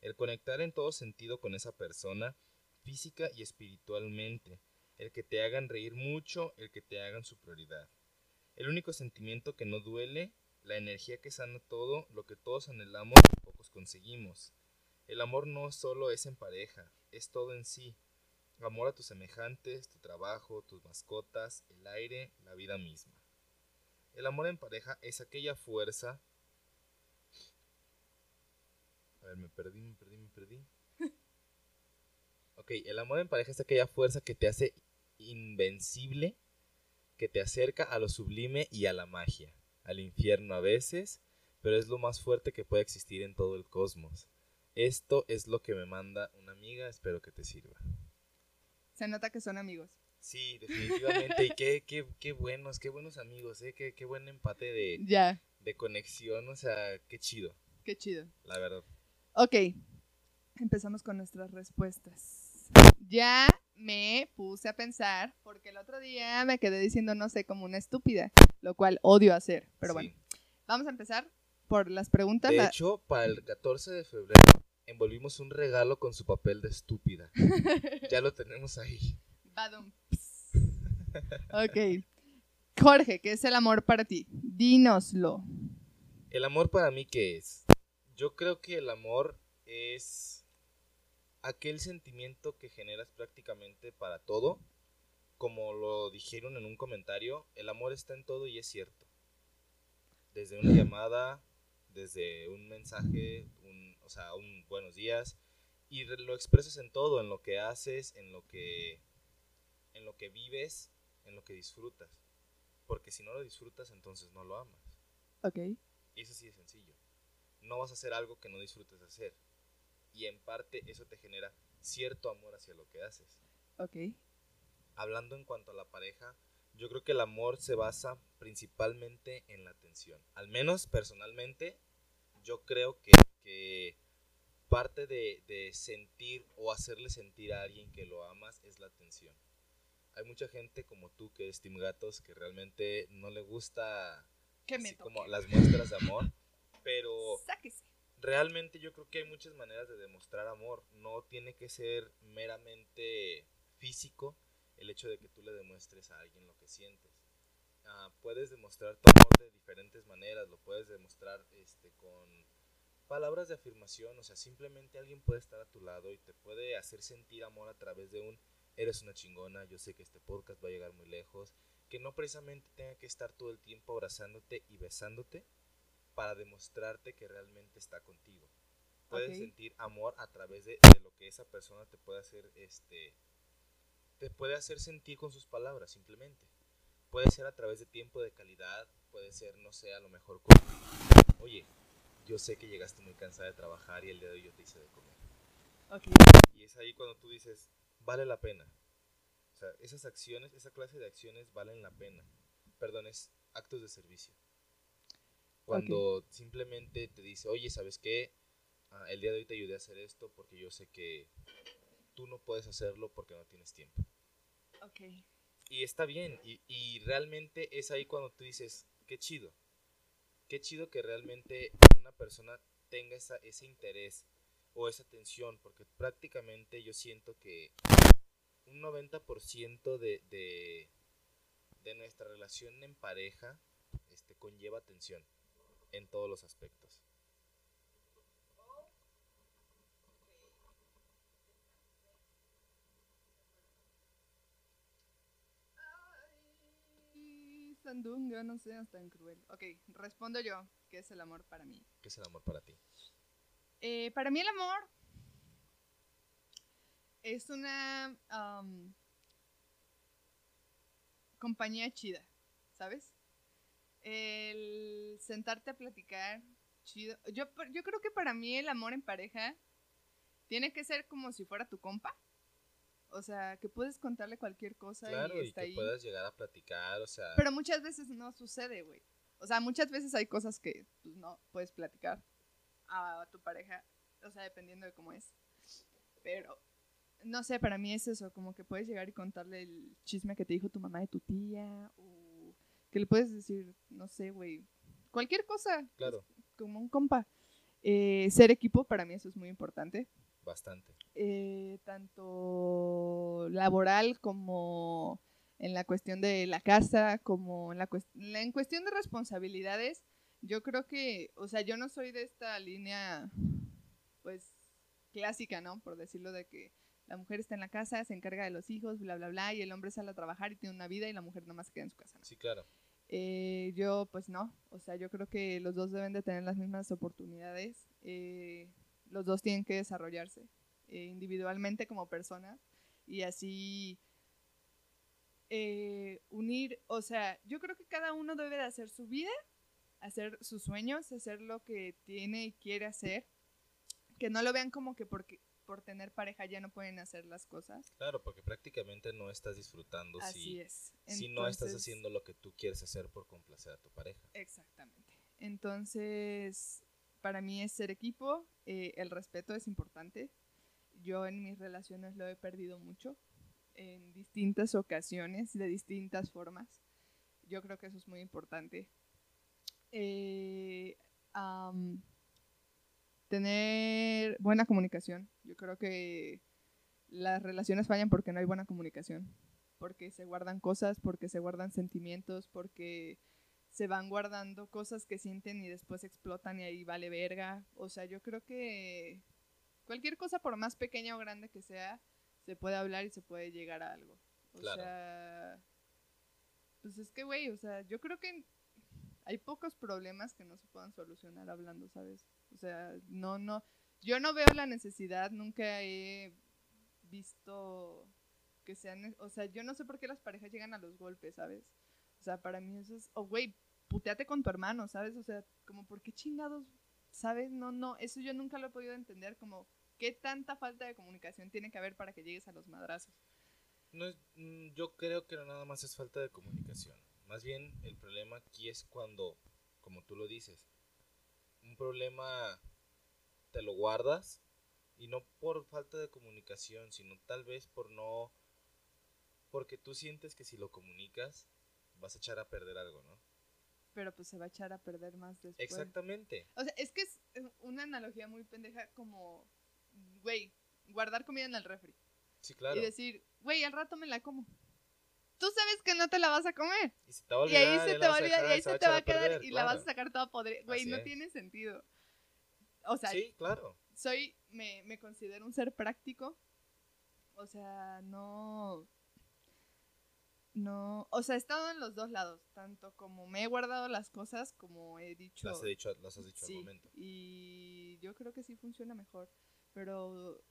El conectar en todo sentido con esa persona, física y espiritualmente, el que te hagan reír mucho, el que te hagan su prioridad. El único sentimiento que no duele, la energía que sana todo, lo que todos anhelamos y pocos conseguimos. El amor no solo es en pareja, es todo en sí. Amor a tus semejantes, tu trabajo, tus mascotas, el aire, la vida misma. El amor en pareja es aquella fuerza. A ver, me perdí, me perdí, me perdí. Ok, el amor en pareja es aquella fuerza que te hace invencible, que te acerca a lo sublime y a la magia, al infierno a veces, pero es lo más fuerte que puede existir en todo el cosmos. Esto es lo que me manda una amiga, espero que te sirva. Se nota que son amigos. Sí, definitivamente, y qué, qué, qué buenos, qué buenos amigos, ¿eh? qué, qué buen empate de, Ya, de conexión, o sea, qué chido, qué chido. la verdad. Ok, empezamos con nuestras respuestas. Ya me puse a pensar, porque el otro día me quedé diciendo no sé como una estúpida, lo cual odio hacer, pero Sí. bueno. Vamos a empezar por las preguntas. De hecho, para el 14 de febrero envolvimos un regalo con su papel de estúpida. ya lo tenemos ahí. Badum. ok. Jorge, ¿qué es el amor para ti? Dínoslo. ¿El amor para mí qué es? Yo creo que el amor es aquel sentimiento que generas prácticamente para todo. Como lo dijeron en un comentario, el amor está en todo y es cierto. Desde una llamada, desde un mensaje, un, o sea, un buenos días, y lo expresas en todo, en lo que haces, en lo que, en lo que vives, en lo que disfrutas. Porque si no lo disfrutas, entonces no lo amas. Ok. Y eso sí es sencillo. No vas a hacer algo que no disfrutes hacer. Y en parte eso te genera cierto amor hacia lo que haces. Ok. Hablando en cuanto a la pareja, yo creo que el amor se basa principalmente en la atención. Al menos personalmente, yo creo que, que parte de, de sentir o hacerle sentir a alguien que lo amas es la atención. Hay mucha gente como tú que es Team Gatos que realmente no le gusta Que me así como las muestras de amor, pero Sáquese. realmente yo creo que hay muchas maneras de demostrar amor. No tiene que ser meramente físico el hecho de que tú le demuestres a alguien lo que sientes. Ah, puedes demostrar tu amor de diferentes maneras. Lo puedes demostrar este, con palabras de afirmación. O sea, simplemente alguien puede estar a tu lado y te puede hacer sentir amor a través de un eres una chingona. Yo sé que este podcast va a llegar muy lejos. Que no precisamente tenga que estar todo el tiempo abrazándote y besándote para demostrarte que realmente está contigo. Puedes sentir amor a través de, de lo que esa persona te puede hacer, este, te puede hacer sentir con sus palabras, simplemente. Puede ser a través de tiempo de calidad, puede ser, no sé, a lo mejor con, oye, yo sé que llegaste muy cansada de trabajar y el día de hoy yo te hice de comer. Ok. Y es ahí cuando tú dices, vale la pena. O sea, esas acciones, esa clase de acciones valen la pena. Perdón, es actos de servicio. Cuando simplemente te dice, oye, ¿sabes qué? Ah, el día de hoy te ayudé a hacer esto porque yo sé que tú no puedes hacerlo porque no tienes tiempo. Ok. Y está bien, y, y realmente es ahí cuando tú dices, qué chido. Qué chido que realmente una persona tenga esa, ese interés o esa atención, porque prácticamente yo siento que un 90% de, de, de nuestra relación en pareja este, conlleva atención en todos los aspectos. Sandunga, no seas tan cruel. Ok, respondo yo, ¿qué es el amor para mí? ¿Qué es el amor para ti? Eh, para mí el amor es una compañía chida, ¿sabes? El sentarte a platicar chido. Yo, yo creo que para mí el amor en pareja tiene que ser como si fuera tu compa. O sea, que puedes contarle cualquier cosa Claro, y y está que ahí. puedas llegar a platicar, o sea, Pero muchas veces no sucede, güey. O sea, muchas veces hay cosas que pues, no puedes platicar a tu pareja, o sea, dependiendo de cómo es. Pero, no sé, para mí es eso, como que puedes llegar y contarle el chisme que te dijo tu mamá de tu tía, o que le puedes decir, no sé, güey, cualquier cosa, claro, como un compa. Eh, ser equipo, para mí eso es muy importante bastante. eh, tanto laboral como en la cuestión de la casa, como en la, cuest- en cuestión de responsabilidades, yo creo que, o sea, yo no soy de esta línea, pues, clásica, ¿no? Por decirlo de que la mujer está en la casa, se encarga de los hijos, bla, bla, bla, y el hombre sale a trabajar y tiene una vida y la mujer nomás se queda en su casa. ¿no? Sí, claro. Eh, yo, pues no, o sea, yo creo que los dos deben de tener las mismas oportunidades. eh, los dos tienen que desarrollarse eh, individualmente como personas y así eh, unir, o sea, yo creo que cada uno debe de hacer su vida, hacer sus sueños, hacer lo que tiene y quiere hacer, que no lo vean como que porque por tener pareja ya no pueden hacer las cosas. Claro, porque prácticamente no estás disfrutando Así si, es. si no estás haciendo lo que tú quieres hacer por complacer a tu pareja. Exactamente. Entonces, para mí es ser equipo, eh, el respeto es importante. Yo en mis relaciones lo he perdido mucho, en distintas ocasiones, de distintas formas. Yo creo que eso es muy importante. Eh, tener buena comunicación. Yo creo que las relaciones fallan porque no hay buena comunicación, porque se guardan cosas, porque se guardan sentimientos, porque se van guardando cosas que sienten y después explotan y ahí vale verga. O sea, yo creo que cualquier cosa, por más pequeña o grande que sea, se puede hablar y se puede llegar a algo. O Claro. sea, pues es que, güey, o sea, yo creo que hay pocos problemas que no se puedan solucionar hablando, ¿sabes? O sea, no, no, yo no veo la necesidad, nunca he visto que sean, o sea, yo no sé por qué las parejas llegan a los golpes, ¿sabes? O sea, para mí eso es, oh, güey, puteate con tu hermano, ¿sabes? O sea, como, ¿por qué chingados, ¿sabes? No, no, eso yo nunca lo he podido entender, como, ¿qué tanta falta de comunicación tiene que haber para que llegues a los madrazos? No es- mm, yo creo que nada más es falta de comunicación. Más bien el problema aquí es cuando, como tú lo dices, un problema te lo guardas y no por falta de comunicación, sino tal vez por no, porque tú sientes que si lo comunicas vas a echar a perder algo, ¿no? Pero pues se va a echar a perder más después. Exactamente. O sea, es que es una analogía muy pendeja como, güey, guardar comida en el refri. Sí, claro. Y decir, güey, al rato me la como. Tú sabes que no te la vas a comer. Y se te va a Y ahí se te va a olvidar y ahí se te va a quedar y la vas a sacar toda podrida. Güey, no es. tiene sentido. O sea, Sí, claro. soy, me, me considero un ser práctico. O sea, no. No. O sea, he estado en los dos lados. Tanto como me he guardado las cosas, como he dicho. Las, he dicho, las has dicho sí, al momento. Y yo creo que sí funciona mejor. Pero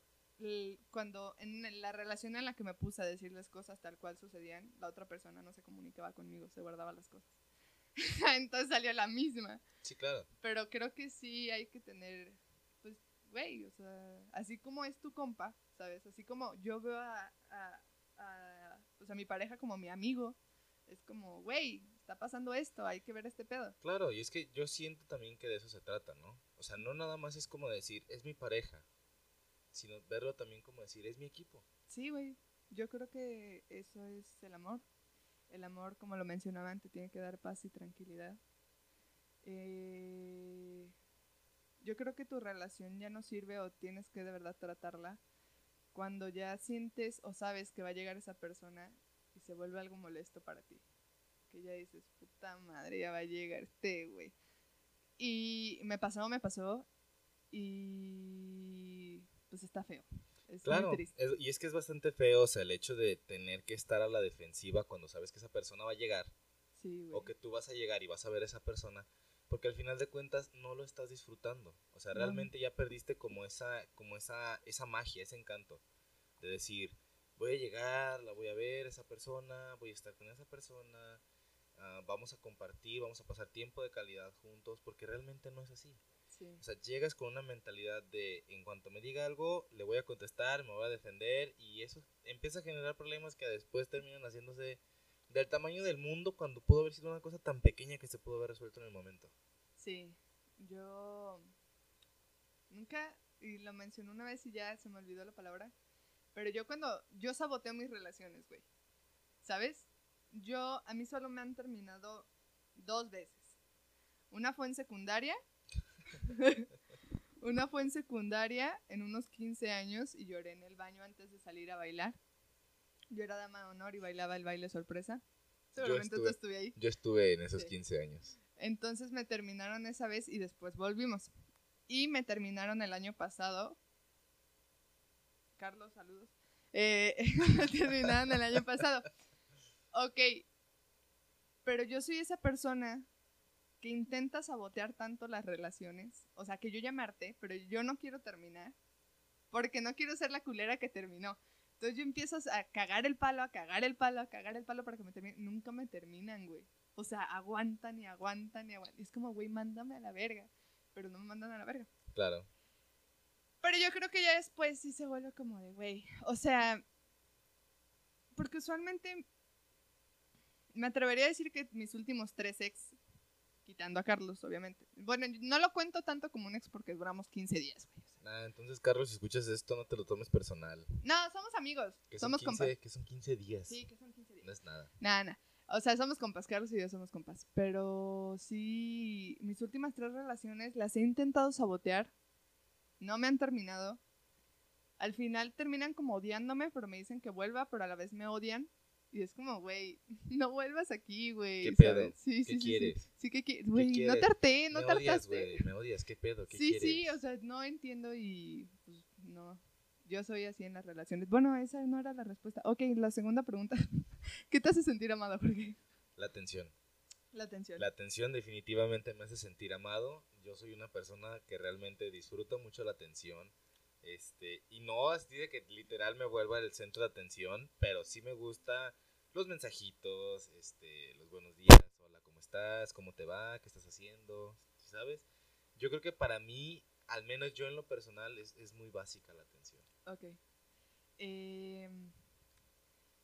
cuando en la relación en la que me puse a decirles cosas tal cual sucedían, la otra persona no se comunicaba conmigo, se guardaba las cosas. Entonces salió la misma. Sí, claro. Pero creo que sí hay que tener, pues, güey, o sea, así como es tu compa, ¿sabes? Así como yo veo a, a, a, pues, a mi pareja como mi amigo, es como, güey, está pasando esto, hay que ver este pedo. Claro, y es que yo siento también que de eso se trata, ¿no? O sea, no nada más es como decir, es mi pareja, sino verlo también como decir, es mi equipo. Sí, güey, yo creo que eso es el amor. El amor, como lo mencionaba antes, tiene que dar paz y tranquilidad. Eh, yo creo que tu relación ya no sirve o tienes que de verdad tratarla cuando ya sientes o sabes que va a llegar esa persona y se vuelve algo molesto para ti. Que ya dices, puta madre, ya va a llegar este, güey. Y me pasó, me pasó. Y pues está feo. Es Claro, muy triste. es- y es que es bastante feo, o sea, el hecho de tener que estar a la defensiva cuando sabes que esa persona va a llegar, Sí, güey. o que tú vas a llegar y vas a ver a esa persona, porque al final de cuentas no lo estás disfrutando. O sea, No. realmente ya perdiste como esa, como esa, esa magia, ese encanto de decir, voy a llegar, la voy a ver, esa persona, voy a estar con esa persona, ah, vamos a compartir, vamos a pasar tiempo de calidad juntos, porque realmente no es así. Sí. O sea, llegas con una mentalidad de en cuanto me diga algo, le voy a contestar, me voy a defender y eso empieza a generar problemas que después terminan haciéndose del tamaño del mundo cuando pudo haber sido una cosa tan pequeña que se pudo haber resuelto en el momento. Sí, yo nunca, y lo mencioné una vez y ya se me olvidó la palabra, pero yo cuando, yo saboteo mis relaciones, güey, ¿sabes? Yo, a mí solo me han terminado dos veces. Una fue en secundaria, una fue en secundaria en unos 15 años y lloré en el baño antes de salir a bailar. Yo era dama de honor y bailaba el baile sorpresa. Seguramente tú estuve- estuve ahí. Yo estuve en esos Sí. 15 años. Entonces me terminaron esa vez y después volvimos. Y me terminaron el año pasado. Carlos, saludos. Eh, me terminaron el año pasado. Ok. Pero yo soy esa persona que intenta sabotear tanto las relaciones. O sea, que yo harté, pero yo no quiero terminar. Porque no quiero ser la culera que terminó. Entonces yo empiezo a cagar el palo, a cagar el palo, a cagar el palo para que me terminen. Nunca me terminan, güey. O sea, aguantan y aguantan y aguantan. Es como, güey, mándame a la verga. Pero no me mandan a la verga. Claro. Pero yo creo que ya después sí se vuelve como de, güey. O sea, porque usualmente me atrevería a decir que mis últimos tres ex, quitando a Carlos, obviamente. Bueno, no lo cuento tanto como un ex porque duramos 15 días, güey. Nah, entonces, Carlos, si escuchas esto, no te lo tomes personal. no, somos amigos. Que son, somos 15, compas. que son 15 días. Sí, que son 15 días. No es nada. Nada, nada. O sea, somos compas, Carlos y yo somos compas. Pero sí, mis últimas tres relaciones las he intentado sabotear. No me han terminado. Al final terminan como odiándome, pero me dicen que vuelva, pero a la vez me odian. Y es como, güey, no vuelvas aquí, güey. ¿Qué ¿sabes? pedo? Sí, ¿Qué sí, sí, sí. quieres? Sí, que güey, no quieres? te harté, no me te odias, hartaste. güey. Me odias. ¿Qué pedo? ¿Qué Sí, quieres? sí, o sea, no entiendo y pues no. Yo soy así en las relaciones. Bueno, esa no era la respuesta. Ok, la segunda pregunta. ¿Qué te hace sentir amado? Porque La atención. la atención. La atención definitivamente me hace sentir amado. Yo soy una persona que realmente disfruta mucho la atención. Este, y no así de que literal me vuelva el centro de atención, pero sí me gusta los mensajitos, este, los buenos días, hola, ¿cómo estás? ¿Cómo te va? ¿Qué estás haciendo? ¿Sabes? Yo creo que para mí, al menos yo en lo personal, es, es muy básica la atención. Ok. Eh,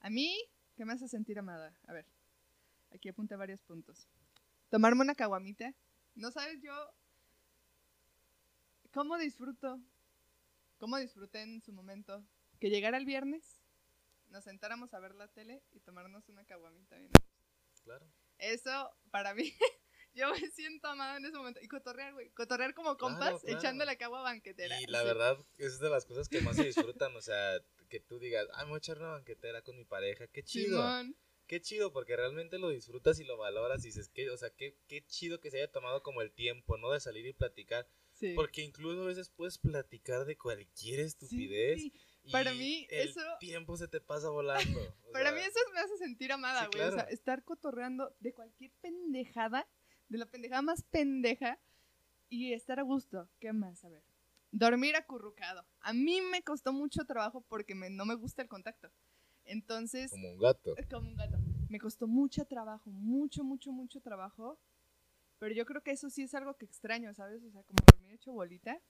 a mí, ¿qué me hace sentir amada? A ver, aquí apunté varios puntos. Tomarme una caguamita. No sabes yo cómo disfruto, cómo disfruté en su momento que llegara el viernes, nos sentáramos a ver la tele y tomarnos una caguamita bien. Claro. Eso, para mí, yo me siento amada en ese momento. Y cotorrear, güey. Cotorrear como Claro, compas, claro. echando la cagua banquetera. Y la Sí. verdad, es de las cosas que más se disfrutan, o sea, que tú digas, ah, me voy a echar una banquetera con mi pareja, qué chido. Simón. Qué chido, porque realmente lo disfrutas y lo valoras y dices, que, o sea, qué, qué chido que se haya tomado como el tiempo, ¿no? De salir y platicar. Sí. Porque incluso a veces puedes platicar de cualquier estupidez. Sí. y Para mí, el eso- tiempo se te pasa volando. o Para sea, mí eso me hace sentir amada, Sí, güey. O sea, estar cotorreando de cualquier pendejada, de la pendejada más pendeja, y estar a gusto. ¿Qué más? A ver. Dormir acurrucado. A mí me costó mucho trabajo porque me- no me gusta el contacto. Entonces, Como un gato. es como un gato. Me costó mucho trabajo, mucho, mucho, mucho trabajo. Pero yo creo que eso sí es algo que extraño, ¿sabes? O sea, como hecho bolita.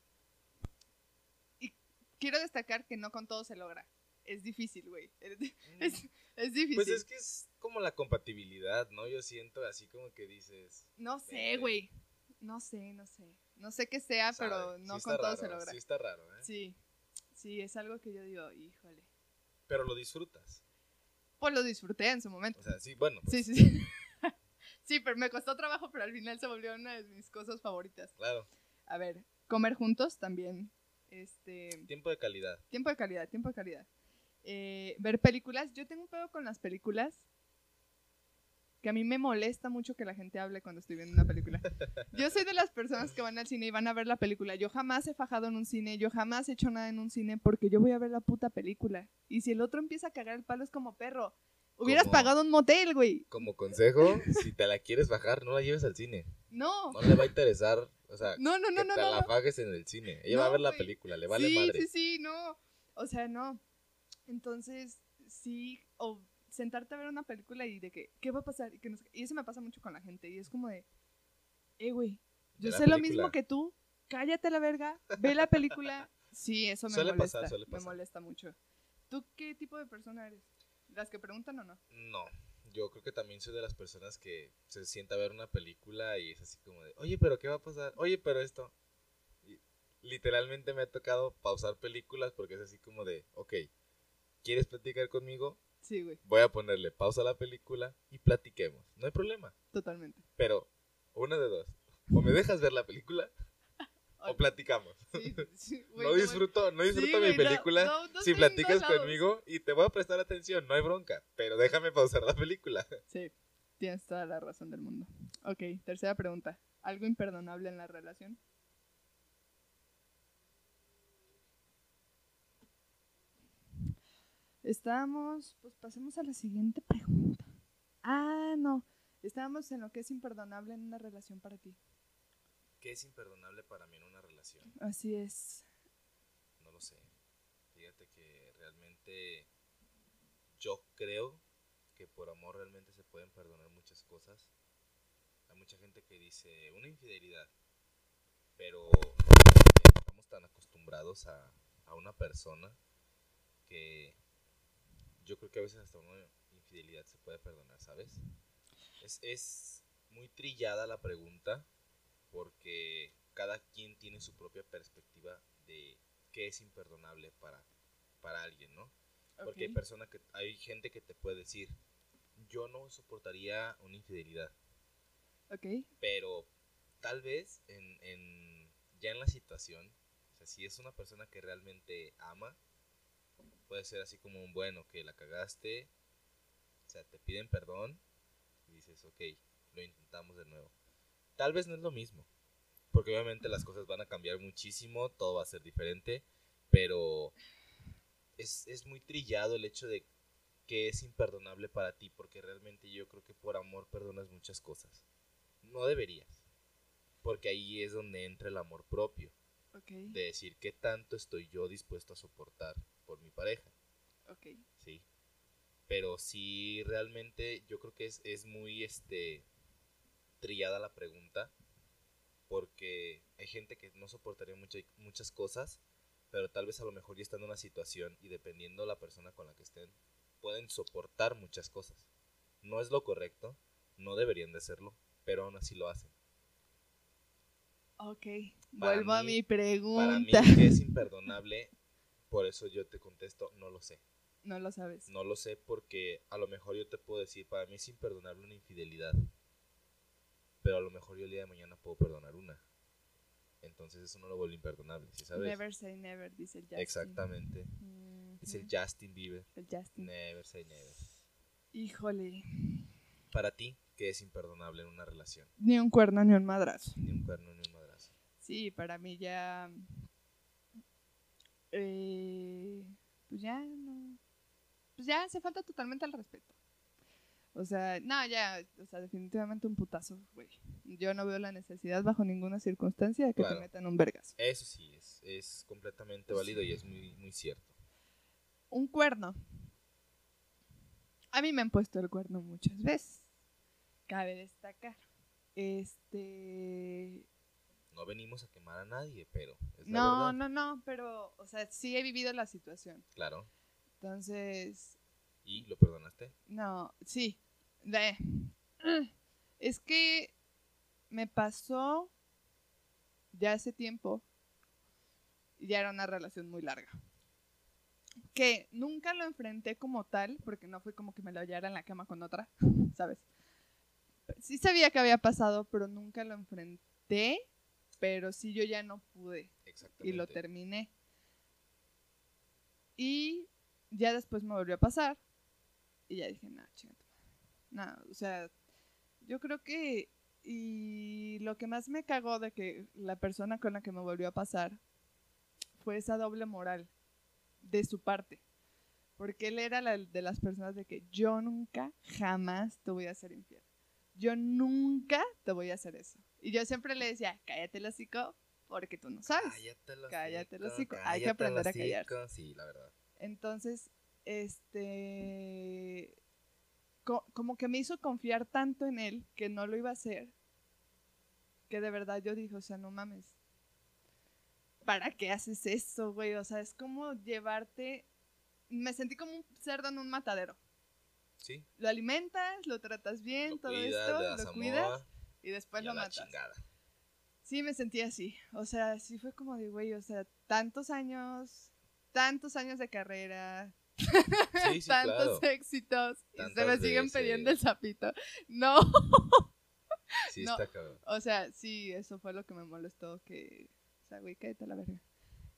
Y quiero destacar que no con todo se logra. Es difícil, güey. Es, es- es difícil. Pues es que es como la compatibilidad, ¿no? Yo siento así como que dices. No sé, güey. No sé, no sé. No sé qué sea, sabe, pero no con todo raro, se logra. Sí está raro, ¿eh? Sí, sí, es algo que yo digo, híjole. Pero lo disfrutas. Pues lo disfruté en su momento. O sea, sí, bueno, pues, Sí, sí, sí. sí, pero me costó trabajo, pero al final se volvió una de mis cosas favoritas. claro. A ver, comer juntos también. Este, Tiempo de calidad. tiempo de calidad, tiempo de calidad. Eh, ver películas. Yo tengo un pedo con las películas que a mí me molesta mucho que la gente hable cuando estoy viendo una película. Yo soy de las personas que van al cine y van a ver la película. Yo jamás he fajado en un cine, yo jamás he hecho nada en un cine porque yo voy a ver la puta película. Y si el otro empieza a cagar el palo es como perro. Hubieras Como- pagado un motel, güey. Como consejo, si te la quieres bajar, no la lleves al cine. No. No le va a interesar, o sea, No, no, no, que no, te no. la no. pagues en el cine. Ella va a ver la güey. película, le vale sí, madre. Sí, sí, no. O sea, no. Entonces, sí, o sentarte a ver una película y de que, ¿qué va a pasar? Y, que no y eso me pasa mucho con la gente. Y es como de, eh, güey, yo sé lo mismo que tú, cállate la verga, ve la película. Sí, eso me Suele molesta. pasar, suele Me pasar. molesta mucho. ¿Tú qué tipo de persona eres? ¿Las que preguntan o no? No, yo creo que también soy de las personas que se sienta a ver una película y es así como de, oye, pero ¿qué va a pasar? Oye, pero esto. Y literalmente me ha tocado pausar películas porque es así como de, ok, ¿quieres platicar conmigo? Sí, güey, Voy a ponerle pausa a la película y platiquemos. No hay problema. totalmente. Pero, una de dos. O me dejas ver la película o platicamos. Sí, sí, güey, no disfruto, no disfruto Sí, mi película no, no si platicas conmigo y te voy a prestar atención, no hay bronca, pero déjame pausar la película. Sí, tienes toda la razón del mundo. Ok, tercera pregunta. ¿Algo imperdonable en la relación? Estamos, pues pasemos a la siguiente pregunta. Ah, no. Estábamos en lo que es imperdonable en una relación para ti. ¿Qué es imperdonable para mí en una relación? Así es. No lo sé. Fíjate que realmente yo creo que por amor realmente se pueden perdonar muchas cosas. Hay mucha gente que dice una infidelidad, pero estamos tan acostumbrados a, a una persona que yo creo que a veces hasta una infidelidad se puede perdonar, ¿sabes? Es, es muy trillada la pregunta porque cada quien tiene su propia perspectiva de qué es imperdonable para, para alguien, ¿no? Porque hay persona que hay gente que te puede decir, yo no soportaría una infidelidad, Ok, pero tal vez en, en- ya en la situación, o sea, si es una persona que realmente ama, puede ser así como un bueno que la cagaste, o sea, te piden perdón y dices, ok, lo intentamos de nuevo. Tal vez no es lo mismo, porque obviamente las cosas van a cambiar muchísimo, todo va a ser diferente, pero es, es muy trillado el hecho de que es imperdonable para ti, porque realmente yo creo que por amor perdonas muchas cosas. No deberías, porque ahí es donde entra el amor propio. Ok, de decir qué tanto estoy yo dispuesto a soportar por mi pareja, ok. ¿sí? Pero sí, realmente yo creo que es, es muy este, trillada la pregunta, porque hay gente que no soportaría mucha- muchas cosas, pero tal vez a lo mejor ya están en una situación y dependiendo la persona con la que estén, pueden soportar muchas cosas. No es lo correcto, no deberían de hacerlo, pero aún así lo hacen. Ok, Para vuelvo a mi Para mí pregunta. es imperdonable, por eso yo te contesto, no lo sé. No lo sabes. No lo sé porque a lo mejor yo te puedo decir, para mí es imperdonable una infidelidad. Pero a lo mejor yo el día de mañana puedo perdonar una. Entonces eso no lo vuelve imperdonable, ¿sí sabes? Never say never, dice el Justin. Exactamente. Dice el Justin Bieber. el Justin. Never say never. Híjole. Para ti, ¿qué es imperdonable en una relación? Ni un cuerno ni un madrazo. Ni un cuerno ni un madrazo. Sí, para mí ya. eh, pues ya no. Pues ya hace falta totalmente el respeto. O sea, no, ya, o sea, definitivamente un putazo, güey. Yo no veo la necesidad bajo ninguna circunstancia de que Claro. te metan un vergazo. Eso sí, es, es completamente válido y es muy, muy cierto. Un cuerno. A mí me han puesto el cuerno muchas veces. Cabe destacar. Este. No venimos a quemar a nadie, pero es la No, verdad. no, no, pero, o sea, sí he vivido la situación. Claro. Entonces, ¿Y lo perdonaste? No, sí. De- Es que me pasó ya hace tiempo. y Ya era una relación muy larga. Que nunca lo enfrenté como tal, porque no fue como que me lo hallara en la cama con otra, ¿sabes? Sí sabía que había pasado, pero nunca lo enfrenté. Pero sí yo ya no pude Exactamente. y lo terminé. Y ya después me volvió a pasar. Y ya dije, no, chingate. No, o sea, yo creo que. Y lo que más me cagó de que la persona con la que me volvió a pasar fue esa doble moral de su parte. Porque él era la de las personas de que yo nunca, jamás te voy a hacer infiel. Yo nunca te voy a hacer eso. Y yo siempre le decía, cállate el hocico, porque tú no sabes. Cállate el Cállate el hocico. Hay que aprender a callar. Sí, la verdad. Entonces, este, co- como que me hizo confiar tanto en él que no lo iba a hacer, que de verdad yo dije, o sea, no mames, ¿para qué haces eso, güey? O sea, es como llevarte, me sentí como un cerdo en un matadero. Sí. Lo alimentas, lo tratas bien, Lo todo cuidas, esto, lo amor cuidas y después y lo matas. chingada. Sí, me sentí así. O sea, sí fue como de, güey, o sea, tantos años, tantos años de carrera, Sí, sí, tantos claro. éxitos y se me siguen veces. pidiendo el sapito. No, Sí, No. está cabrón. o sea, sí, eso fue lo que me molestó, que, o sea, güey, cállate a la verga.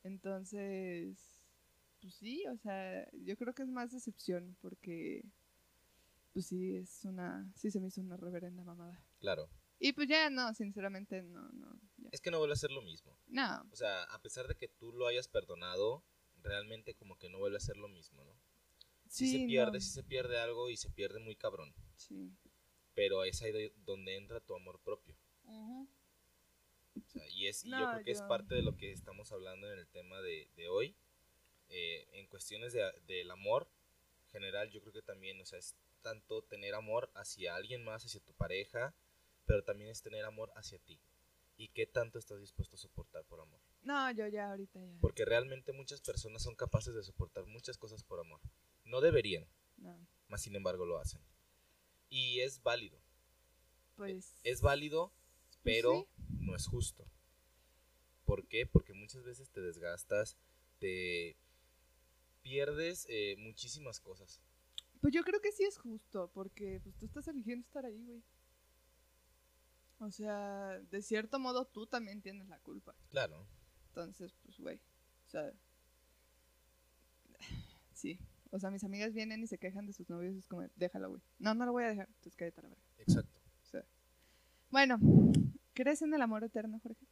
Entonces, pues sí, o sea, yo creo que es más decepción porque, pues sí, es una, sí se me hizo una reverenda mamada. Claro. Y pues ya, no, sinceramente, no, no, ya. Es que no vuelve a ser lo mismo. No, O sea, a pesar de que tú lo hayas perdonado, realmente como que no vuelve a ser lo mismo, ¿no? Sí, sí, se pierde, no, sí se pierde algo y se pierde muy cabrón. sí. Pero es ahí de- donde entra tu amor propio. O sea, y es, y yo No, creo que es parte de lo que estamos hablando en el tema de, de hoy. Eh, en cuestiones de, del amor general, yo creo que también, o sea, es tanto tener amor hacia alguien más, hacia tu pareja, pero también es tener amor hacia ti. ¿Y qué tanto estás dispuesto a soportar por amor? No, yo ya ahorita ya. Porque realmente muchas personas son capaces de soportar muchas cosas por amor. No deberían, No, más sin embargo lo hacen. Y es válido. pues. Es válido, pues pero sí. no es justo. ¿Por qué? Porque muchas veces te desgastas, te pierdes eh, muchísimas cosas. Pues yo creo que sí es justo, porque pues tú estás eligiendo estar ahí, güey. O sea, de cierto modo tú también tienes la culpa. Claro, Entonces, pues, güey. O sea. Sí. O sea, mis amigas vienen y se quejan de sus novios es como, déjalo, güey. No, no lo voy a dejar. Entonces cállate a la verga. exacto. O sea. Bueno, ¿crees en el amor eterno, Jorge?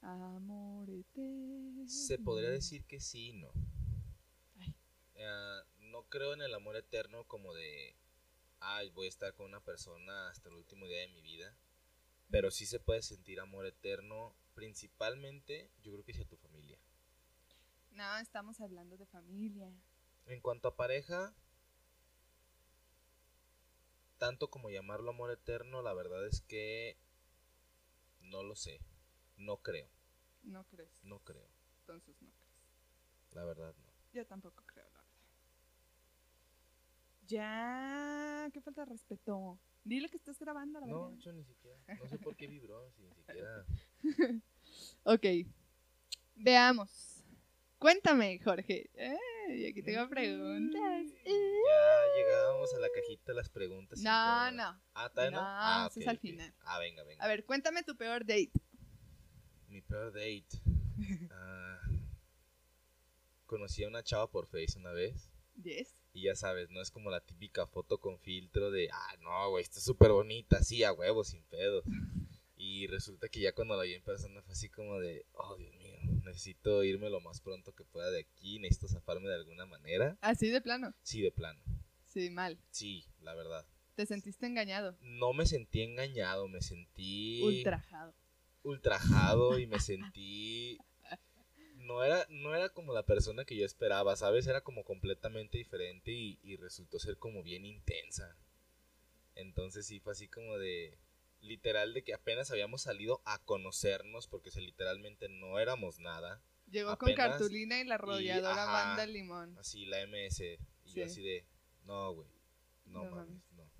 Amor eterno. Se podría decir que sí y no. Ay. Ah, no creo en el amor eterno como de, ay, voy a estar con una persona hasta el último día de mi vida. Pero sí se puede sentir amor eterno, principalmente yo creo que hacia tu familia. No, estamos hablando de familia. En cuanto a pareja, tanto como llamarlo amor eterno, la verdad es que no lo sé, no creo, No crees. no creo, Entonces no crees. la verdad no. Yo tampoco creo, la verdad. Ya, qué falta de respeto. Dile que estás grabando, la No, verdad. hecho ni siquiera, no sé por qué vibró, si ni siquiera... Ok. Veamos. Cuéntame, Jorge. Eh, aquí tengo preguntas. Ya llegábamos a la cajita de las preguntas. No, incómodas. no. Ah, ¿todavía no? No, Ah, eso es al final. Ah, venga, venga. A ver, cuéntame tu peor date. Mi peor date. Ah, conocí a una chava por Face una vez. Yes. Y ya sabes, no es como la típica foto con filtro de, ah, no, güey, está súper bonita, sí, a huevo, sin pedos. Y resulta que ya cuando la vi en persona fue así como de, oh, Dios mío, necesito irme lo más pronto que pueda de aquí, necesito zafarme de alguna manera. Así de plano. Sí, de plano. Sí, mal. Sí, la verdad. Te sentiste engañado. No me sentí engañado, me sentí... Ultrajado. ultrajado y me sentí no era no era como la persona que yo esperaba sabes era como completamente diferente y, y resultó ser como bien intensa entonces sí fue así como de literal de que apenas habíamos salido a conocernos porque se literalmente no éramos nada Llegó con cartulina y la arrolladora ajá. banda limón. así la MS y Sí. yo así de no güey no, No mames, mames. no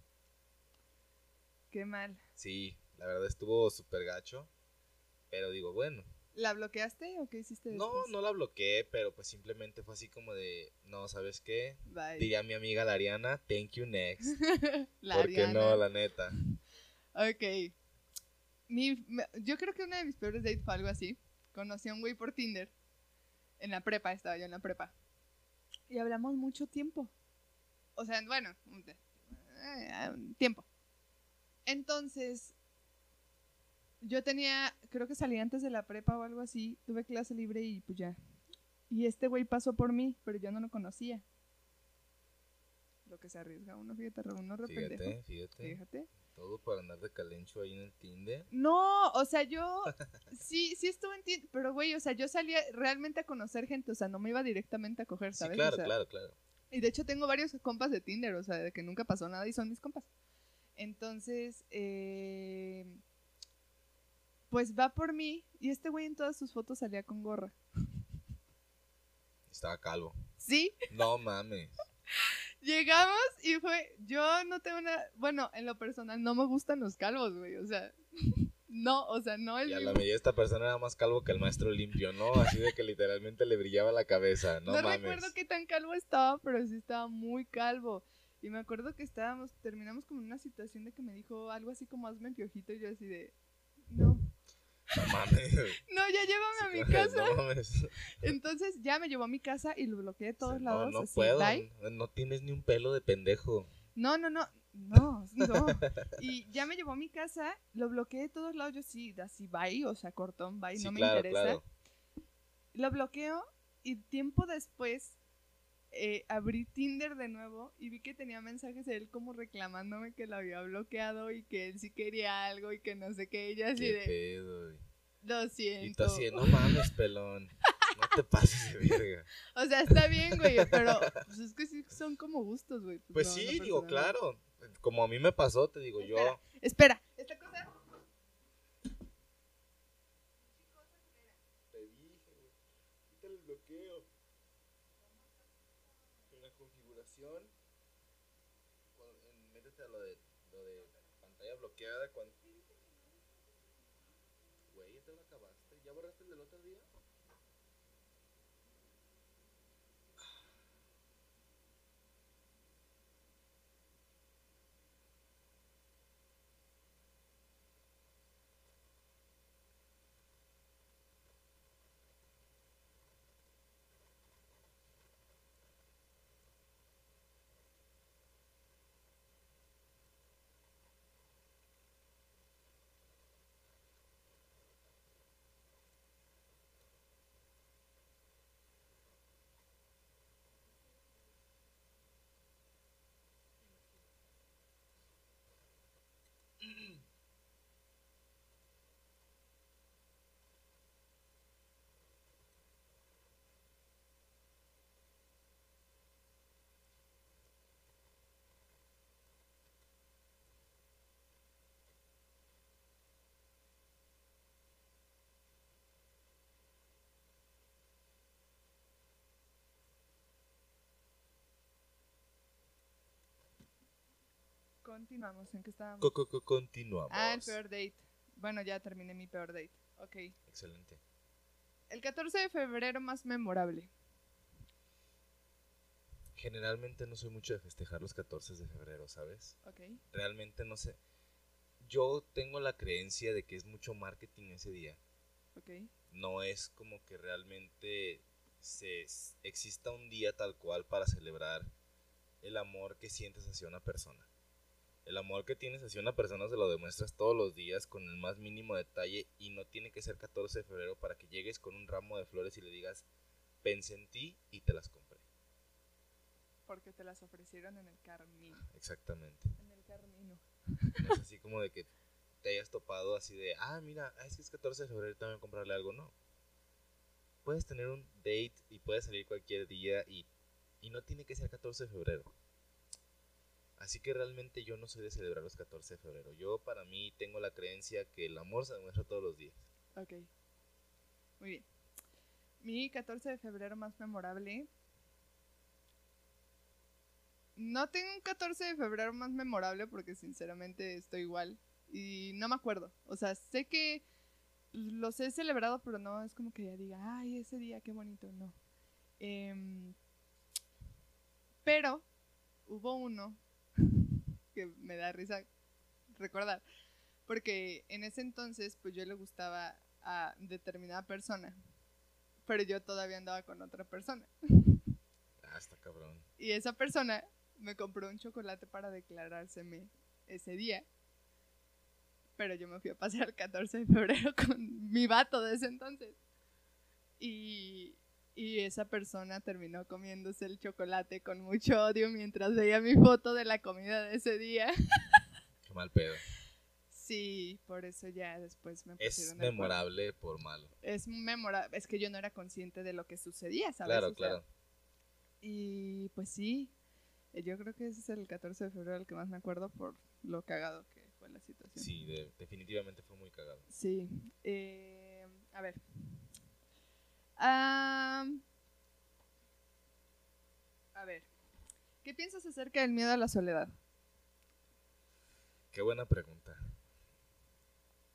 Qué mal. sí la verdad estuvo súper gacho pero digo bueno ¿La bloqueaste o qué hiciste No, después? no la bloqueé, pero pues simplemente fue así como de, no, ¿sabes qué? Bye. Diría mi amiga la Ariana, thank you next. La ¿Por qué Ariana. no, la neta? Ok. Mi, yo creo que uno de mis peores dates fue algo así. Conocí a un güey por Tinder. En la prepa, estaba yo en la prepa. Y hablamos mucho tiempo. O sea, bueno, un eh, un tiempo. Entonces, yo tenía, creo que salí antes de la prepa o algo así. Tuve clase libre y pues ya. Y este güey pasó por mí, pero yo no lo conocía. Lo que se arriesga uno, fíjate, uno re pendejo. Fíjate, fíjate. Fíjate. Todo por andar de calencho ahí en el Tinder. No, o sea, yo sí, sí estuve en Tinder, pero güey, o sea, yo salía realmente a conocer gente, o sea, no me iba directamente a coger, Sí, ¿sabes? claro, O sea, claro, claro. Y de hecho tengo varios compas de Tinder, o sea, de que nunca pasó nada y son mis compas. Entonces, eh, pues va por mí y este güey en todas sus fotos salía con gorra. Estaba calvo. Sí, No mames. llegamos y fue, yo no tengo una, bueno, en lo personal no me gustan los calvos, güey, o sea, no, o sea, no es Y a la medida esta persona era más calvo que el maestro limpio, ¿no? Así de que literalmente le brillaba la cabeza. No, No, mames. recuerdo qué tan calvo estaba, pero sí estaba muy calvo. Y me acuerdo que estábamos, terminamos como en una situación de que me dijo algo así como hazme piojito y yo así de, no, No mames. no, ya llévame a mi casa. No. Entonces ya me llevó a mi casa y lo bloqueé de todos lados. no así, puedo. No, no tienes ni un pelo de pendejo. No, no, no, no, no. Y ya me llevó a mi casa, lo bloqueé de todos lados, yo sí, así, bye, o sea, cortón, bye, sí, no me claro, interesa. claro. Lo bloqueo y tiempo después eh, abrí Tinder de nuevo y vi que tenía mensajes de él como reclamándome que lo había bloqueado y que él sí quería algo y que no sé qué. Ella así de, pedo, lo Y tú siento. así, de, no mames, pelón. No te pases de verga. O sea, está bien, güey, pero pues es que sí son como gustos, güey. Pues no, sí, no digo, claro. Como a mí me pasó, te digo yo. Espera. Espera, esta cosa... Te dije, güey. Quítale el bloqueo. En la configuración. cuando- en- métete a lo de, lo de pantalla bloqueada. Cuando... Güey, ya te lo acabaste. ¿Ya borraste el del otro día? Continuamos. ¿En qué estábamos? Co- co- co- continuamos. Ah, el peor date. Bueno, ya terminé mi peor date. Ok. Excelente. El 14 de febrero más memorable. Generalmente no soy mucho de festejar los 14 de febrero, ¿sabes? Ok. Realmente no sé. Yo tengo la creencia de que es mucho marketing ese día. Ok. No es como que realmente se exista un día tal cual para celebrar el amor que sientes hacia una persona. El amor que tienes hacia una persona se lo demuestras todos los días con el más mínimo detalle y no tiene que ser 14 de febrero para que llegues con un ramo de flores y le digas, pensé en ti y te las compré. Porque te las ofrecieron en el Carmino. Exactamente. En el Carmino. No es así como de que te hayas topado así de, ah, mira, ah, es que es 14 de febrero, tengo que comprarle algo. No. Puedes tener un date y puedes salir cualquier día y, y no tiene que ser 14 de febrero. Así que realmente yo no soy de celebrar los 14 de febrero. Yo para mí tengo la creencia que el amor se demuestra todos los días. Ok. Muy bien. Mi 14 de febrero más memorable. No tengo un 14 de febrero más memorable porque sinceramente estoy igual. Y no me acuerdo. O sea, sé que los he celebrado, pero no es como que ya diga, ay, ese día, qué bonito. No. Em, pero hubo uno que me da risa recordar. Porque en ese entonces, pues yo le gustaba a determinada persona. Pero yo todavía andaba con otra persona. Ah, está cabrón. Y esa persona me compró un chocolate para declarárseme ese día. Pero yo me fui a pasar el 14 de febrero con mi vato de ese entonces. Y, y esa persona terminó comiéndose el chocolate con mucho odio mientras veía mi foto de la comida de ese día. Qué mal pedo. Sí, por eso ya después me Es memorable por malo. Es memorable. Es que yo no era consciente de lo que sucedía, ¿sabes? Claro, O sea, claro. Y pues sí, eh, yo creo que ese es el 14 de febrero el que más me acuerdo por lo cagado que fue la situación. Sí, de- definitivamente fue muy cagado. Sí. eh, a ver. A ver. ¿Qué piensas acerca del miedo a la soledad? Qué buena pregunta.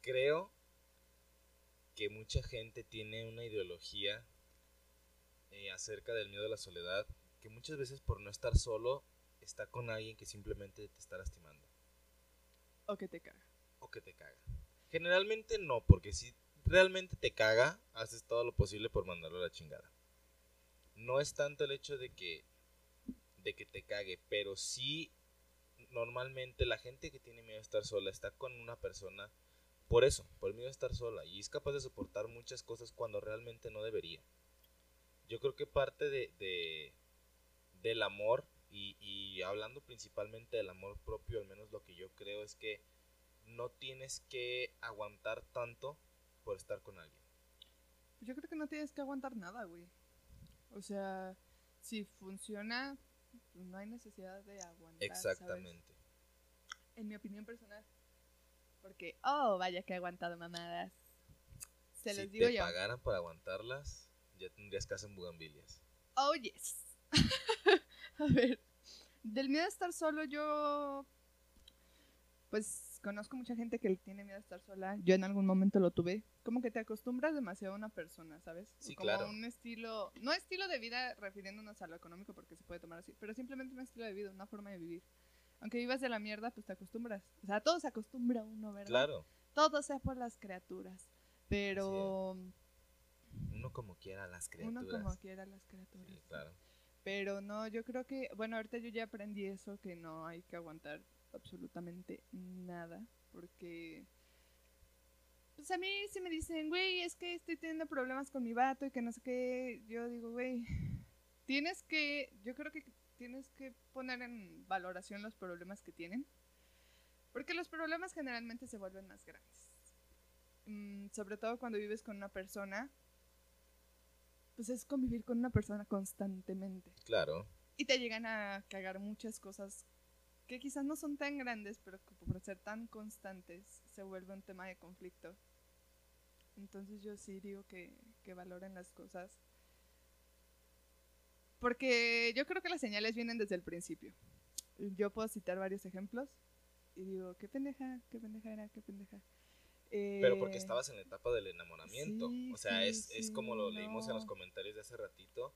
Creo que mucha gente tiene una ideología eh, acerca del miedo a la soledad que muchas veces por no estar solo está con alguien que simplemente te está lastimando ¿O que te caga? o que te caga. Generalmente no, porque si realmente te caga, haces todo lo posible por mandarlo a la chingada. No es tanto el hecho de que de que te cague, pero sí normalmente la gente que tiene miedo a estar sola está con una persona por eso, por el miedo a estar sola y es capaz de soportar muchas cosas cuando realmente no debería. Yo creo que parte de, de- del amor y, y hablando principalmente del amor propio, al menos lo que yo creo es que no tienes que aguantar tanto por estar con alguien. Pues Yo creo que no tienes que aguantar nada, güey. O sea, si funciona, pues no hay necesidad de aguantar. ¿sabes? Exactamente. En mi opinión personal. Porque, oh, vaya que he aguantado mamadas. Se si los digo te yo. pagaran por aguantarlas, ya tendrías casa en bugambilias. Oh, yes. a ver, del miedo a estar solo, yo. Pues conozco mucha gente que tiene miedo a estar sola. Yo en algún momento lo tuve. Como que te acostumbras demasiado a una persona, ¿sabes? Sí, Como claro. un estilo. No estilo de vida refiriéndonos a lo económico porque se puede tomar así, pero simplemente un estilo de vida, una forma de vivir. Aunque vivas de la mierda, pues te acostumbras. O sea, todo se acostumbra uno, ¿verdad? Claro, Todo sea por las criaturas. Pero uno como quiera las criaturas. uno como quiera las criaturas. Sí, claro. Pero no, yo creo que, bueno, ahorita yo ya aprendí eso, que no hay que aguantar absolutamente nada, porque, pues a mí si me dicen, güey, es que estoy teniendo problemas con mi vato y que no sé qué, yo digo, güey, tienes que, yo creo que tienes que poner en valoración los problemas que tienen, porque los problemas generalmente se vuelven más grandes. Mm, sobre todo cuando vives con una persona, pues es convivir con una persona constantemente. Claro. Y te llegan a cagar muchas cosas que quizás no son tan grandes, pero que por ser tan constantes se vuelve un tema de conflicto. Entonces yo sí digo que, que valoren las cosas. Porque yo creo que las señales vienen desde el principio. Yo puedo citar varios ejemplos. Y digo, qué pendeja, qué pendeja era, qué pendeja. Pero porque Eh, estabas en la etapa del enamoramiento. sí, o sea, sí, es, es sí, como lo leímos en los no. comentarios de hace ratito.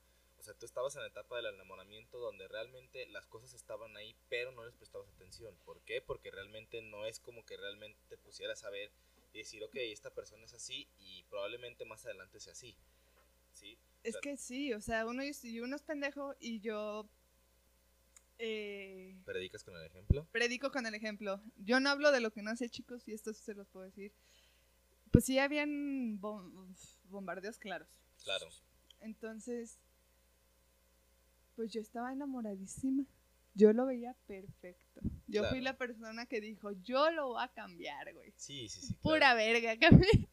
O sea, tú estabas en la etapa del enamoramiento donde realmente las cosas estaban ahí, pero no les prestabas atención. ¿Por qué? Porque realmente no es como que realmente te pusieras a ver y decir, ok, esta persona es así y probablemente más adelante sea así. ¿Sí? Es sea- que sí, o sea, uno, y uno es pendejo y yo eh, ¿Predicas con el ejemplo? predico con el ejemplo. Yo no hablo de lo que no sé, chicos, y esto se los puedo decir. Pues sí, habían bom- bombardeos claros. Claro. Entonces, pues yo estaba enamoradísima. Yo lo veía perfecto. Yo fui la persona que dijo, yo lo voy a cambiar, güey. Sí, sí, sí. claro. Pura verga, cambié.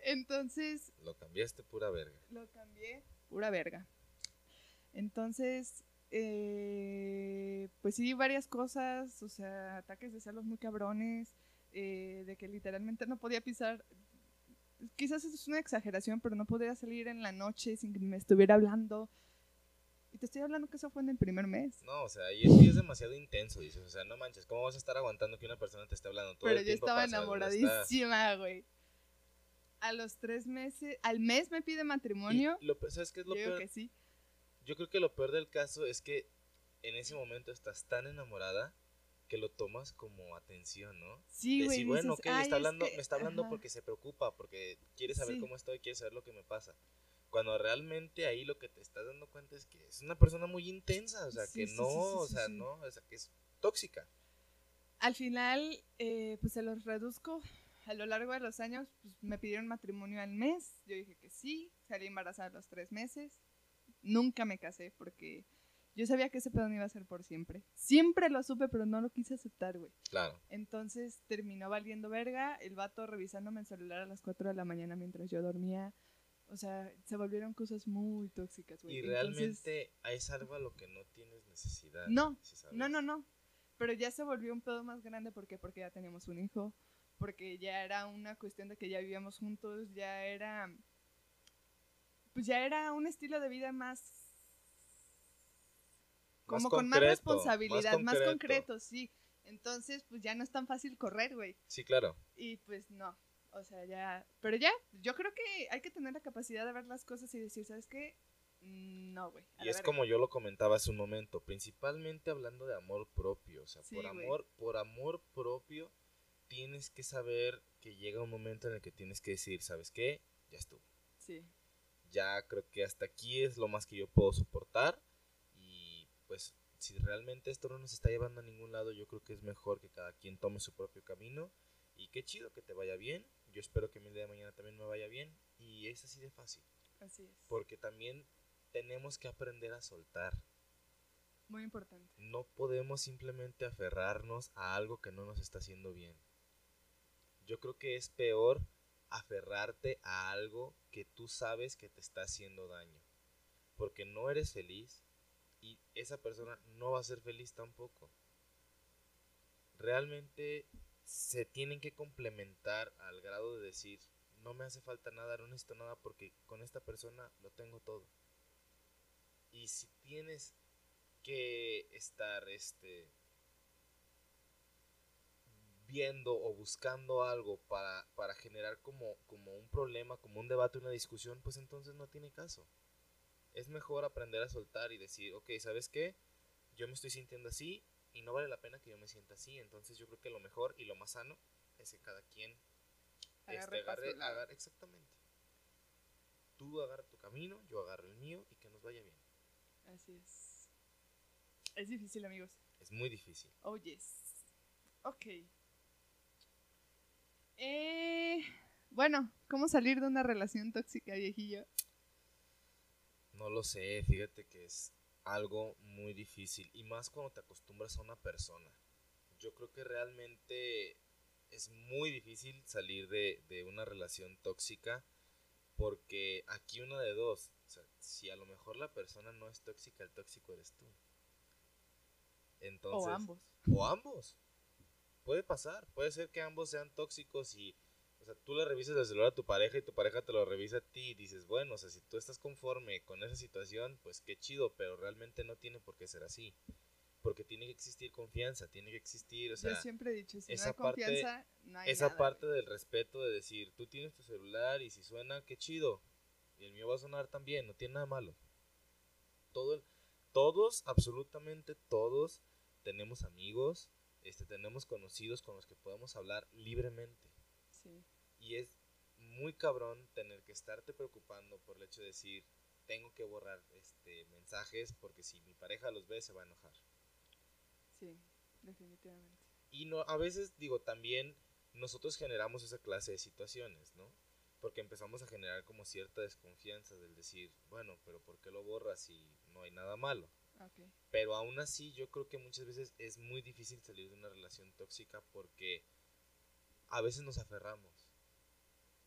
Entonces, Lo cambiaste pura verga. lo cambié. Pura verga. Entonces, eh, pues sí, varias cosas, o sea, ataques de celos muy cabrones, eh, de que literalmente no podía pisar. Quizás eso es una exageración, pero no podía salir en la noche sin que me estuviera hablando. Y te estoy hablando que eso fue en el primer mes. No, o sea, y es, y es demasiado intenso, dices. O sea, no manches, ¿cómo vas a estar aguantando que una persona te esté hablando todo pero el yo tiempo estaba saber dónde estás? enamoradísima, güey. A los tres meses, al mes me pide matrimonio. Y lo, ¿Sabes qué es lo Yo peor? que sí. Yo creo que lo peor del caso es que en ese momento estás tan enamorada que lo tomas como atención, ¿no? Sí, güey. decir, bueno, dices, ok, me "Ay, está es hablando, que- me está hablando ajá". porque se preocupa, porque quiere saber Sí. cómo estoy, quiere saber lo que me pasa. Cuando realmente ahí lo que te estás dando cuenta es que es una persona muy intensa, o sea, Sí, que sí, no, sí, o sea, no, o sea, que es tóxica. Al final, eh, pues se los reduzco. A lo largo de los años, pues me pidieron matrimonio al mes. Yo dije que sí. Salí embarazada a los tres meses. Nunca me casé porque yo sabía que ese pedo no iba a ser por siempre. Siempre lo supe, pero no lo quise aceptar, güey. Claro. Entonces terminó valiendo verga. El vato revisándome el celular a las 4 de la mañana mientras yo dormía. O sea, se volvieron cosas muy tóxicas, güey. Y realmente es algo a lo que no tienes necesidad. No. No, no, no. Pero ya se volvió un pedo más grande ¿por qué? porque ya teníamos un hijo, porque ya era una cuestión de que ya vivíamos juntos, ya era pues ya era un estilo de vida más como con más concreto, responsabilidad, más concreto. sí. Entonces, pues ya no es tan fácil correr, güey. Sí, claro. Y pues no. O sea, ya, pero ya, yo creo que hay que tener la capacidad de ver las cosas y decir, ¿sabes qué? No, güey. Y es verga". como yo lo comentaba hace un momento, principalmente hablando de amor propio, o sea, Sí, por amor, por amor propio tienes que saber que llega un momento en el que tienes que decir, ¿sabes qué? Ya estuvo. Sí. Ya creo que hasta aquí es lo más que yo puedo soportar y pues si realmente esto no nos está llevando a ningún lado, yo creo que es mejor que cada quien tome su propio camino y qué chido que te vaya bien. Yo espero que mi día de mañana también me vaya bien y es así de fácil, Así es. porque también tenemos que aprender a soltar. Muy importante. No podemos simplemente aferrarnos a algo que no nos está haciendo bien. Yo creo que es peor aferrarte a algo que tú sabes que te está haciendo daño. Porque no eres feliz y esa persona no va a ser feliz tampoco. Realmente se tienen que complementar al grado de decir, no me hace falta nada, no necesito nada porque con esta persona lo tengo todo. Y si tienes que estar este viendo o buscando algo para, para generar como, como un problema, como un debate, una discusión, pues entonces no tiene caso. Es mejor aprender a soltar y decir, ok, ¿sabes qué? Yo me estoy sintiendo así y no vale la pena que yo me sienta así. Entonces yo creo que lo mejor y lo más sano es que cada quien Agarre este, agarre, agarre- exactamente. Tú agarra tu camino, yo agarro el mío y que nos vaya bien. Así es. Es difícil, amigos. Es muy difícil. Oh, yes. Ok. Eh, bueno, ¿cómo salir de una relación tóxica, viejillo? No lo sé, fíjate que es algo muy difícil y más cuando te acostumbras a una persona. Yo creo que realmente es muy difícil salir de, de una relación tóxica porque aquí una de dos, o sea, si a lo mejor la persona no es tóxica, el tóxico eres tú. Entonces, o ambos. o ambos. Puede pasar, puede ser que ambos sean tóxicos y, o sea, tú le revisas el celular a tu pareja y tu pareja te lo revisa a ti y dices, bueno, o sea, si tú estás conforme con esa situación, pues qué chido, pero realmente no tiene por qué ser así. porque tiene que existir confianza, tiene que existir, o sea, Yo siempre he dicho, si no esa hay parte- confianza, no hay esa nada, parte güey. del respeto de decir, tú tienes tu celular y si suena, qué chido. Y el mío va a sonar también, no tiene nada malo. Todo el- todos, absolutamente todos, tenemos amigos, este, tenemos conocidos con los que podemos hablar libremente. Sí. Y es muy cabrón tener que estarte preocupando por el hecho de decir, tengo que borrar este, mensajes porque si mi pareja los ve se va a enojar. Sí, definitivamente. Y no, a veces, digo, también nosotros generamos esa clase de situaciones, ¿no? Porque empezamos a generar como cierta desconfianza del decir, bueno, pero ¿por qué lo borras si no hay nada malo? Ok. Pero aún así yo creo que muchas veces es muy difícil salir de una relación tóxica porque a veces nos aferramos.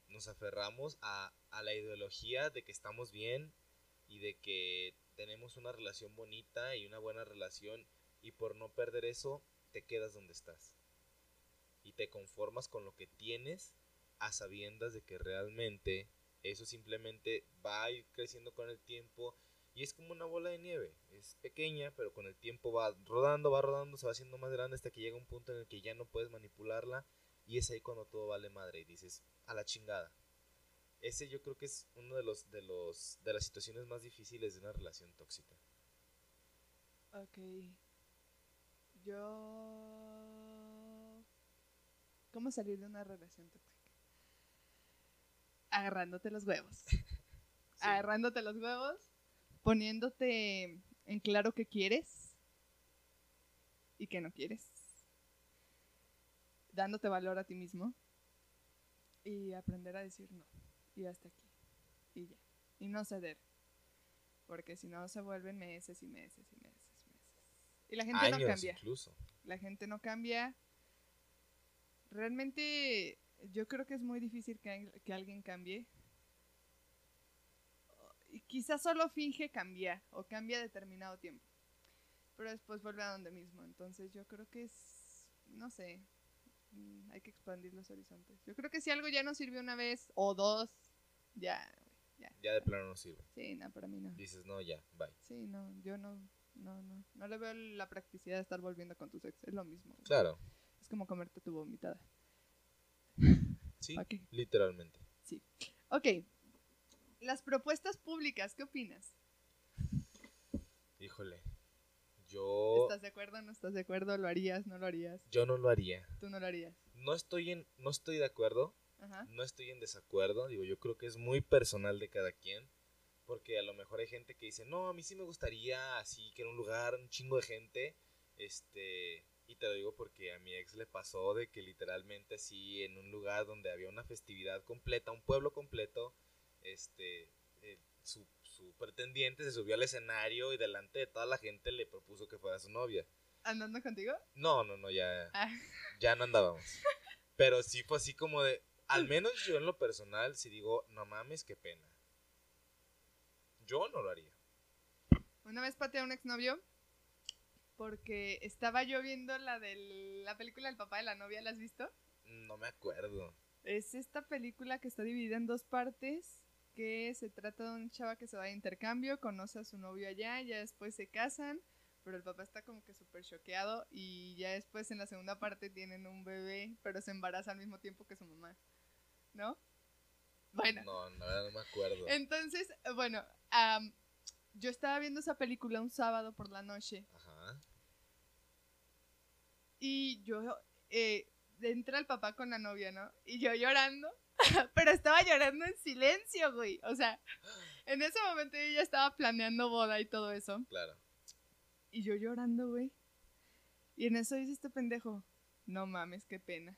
Nos aferramos a, a la ideología de que estamos bien y de que tenemos una relación bonita y una buena relación y por no perder eso te quedas donde estás. Y te conformas con lo que tienes a sabiendas de que realmente eso simplemente va a ir creciendo con el tiempo y es como una bola de nieve. Es pequeña, pero con el tiempo va rodando, va rodando, se va haciendo más grande hasta que llega un punto en el que ya no puedes manipularla. Y es ahí cuando todo vale madre y dices, a la chingada. Ese yo creo que es uno de los de los de las situaciones más difíciles de una relación tóxica. Ok. Yo... ¿Cómo salir de una relación tóxica? Agarrándote los huevos. Agarrándote los huevos, poniéndote en claro que quieres y que no quieres. Dándote valor a ti mismo y aprender a decir no. Y hasta aquí. Y ya. Y no ceder. Porque si no se vuelven meses y meses y meses y meses. Y la gente Años no cambia. incluso. La gente no cambia. Realmente yo creo que es muy difícil que, que alguien cambie. Y quizás solo finge cambiar o cambia determinado tiempo. Pero después vuelve a donde mismo. Entonces yo creo que es, no sé, mm, hay que expandir los horizontes. Yo creo que si algo ya no sirvió una vez o dos, ya, ya. Ya de plano no sirve. Sí, no, para mí no. Dices, no, ya, bye. Sí, no, yo no, no, no. No le veo la practicidad de estar volviendo con tus ex. Es lo mismo. güey. Claro, Es como comerte tu vomitada. sí, literalmente. Sí. Ok. Las propuestas públicas, ¿qué opinas? Híjole, yo, ¿Estás de acuerdo? ¿No estás de acuerdo? ¿Lo harías? ¿No lo harías? yo no lo haría. Tú no lo harías. No estoy en, no estoy de acuerdo, Ajá. no estoy en desacuerdo, digo, yo creo que es muy personal de cada quien, porque a lo mejor hay gente que dice, no, a mí sí me gustaría así, que en un lugar, un chingo de gente, este, y te lo digo porque a mi ex le pasó de que literalmente así, en un lugar donde había una festividad completa, un pueblo completo, este, eh, su, su pretendiente se subió al escenario y delante de toda la gente le propuso que fuera su novia. ¿Andando contigo? No, no, no, ya, Ah. ya no andábamos. Pero sí fue así como de, al menos yo en lo personal, si digo, no mames, qué pena. Yo no lo haría. Una vez pateé a un exnovio porque estaba yo viendo la de la película del papá de la novia, ¿la has visto? No me acuerdo. Es esta película que está dividida en dos partes, que se trata de una chava que se va de intercambio, conoce a su novio allá, ya después se casan, pero el papá está como que súper choqueado y ya después en la segunda parte tienen un bebé, pero se embaraza al mismo tiempo que su mamá, ¿no? Bueno, No, no me acuerdo. entonces, bueno, am, yo estaba viendo esa película un sábado por la noche Ajá. y yo eh, entra el papá con la novia, ¿no? Y yo llorando, pero estaba llorando en silencio, güey. O sea, en ese momento yo ya estaba planeando boda y todo eso. Claro. Y yo llorando, güey. Y en eso dice este pendejo, no mames, qué pena.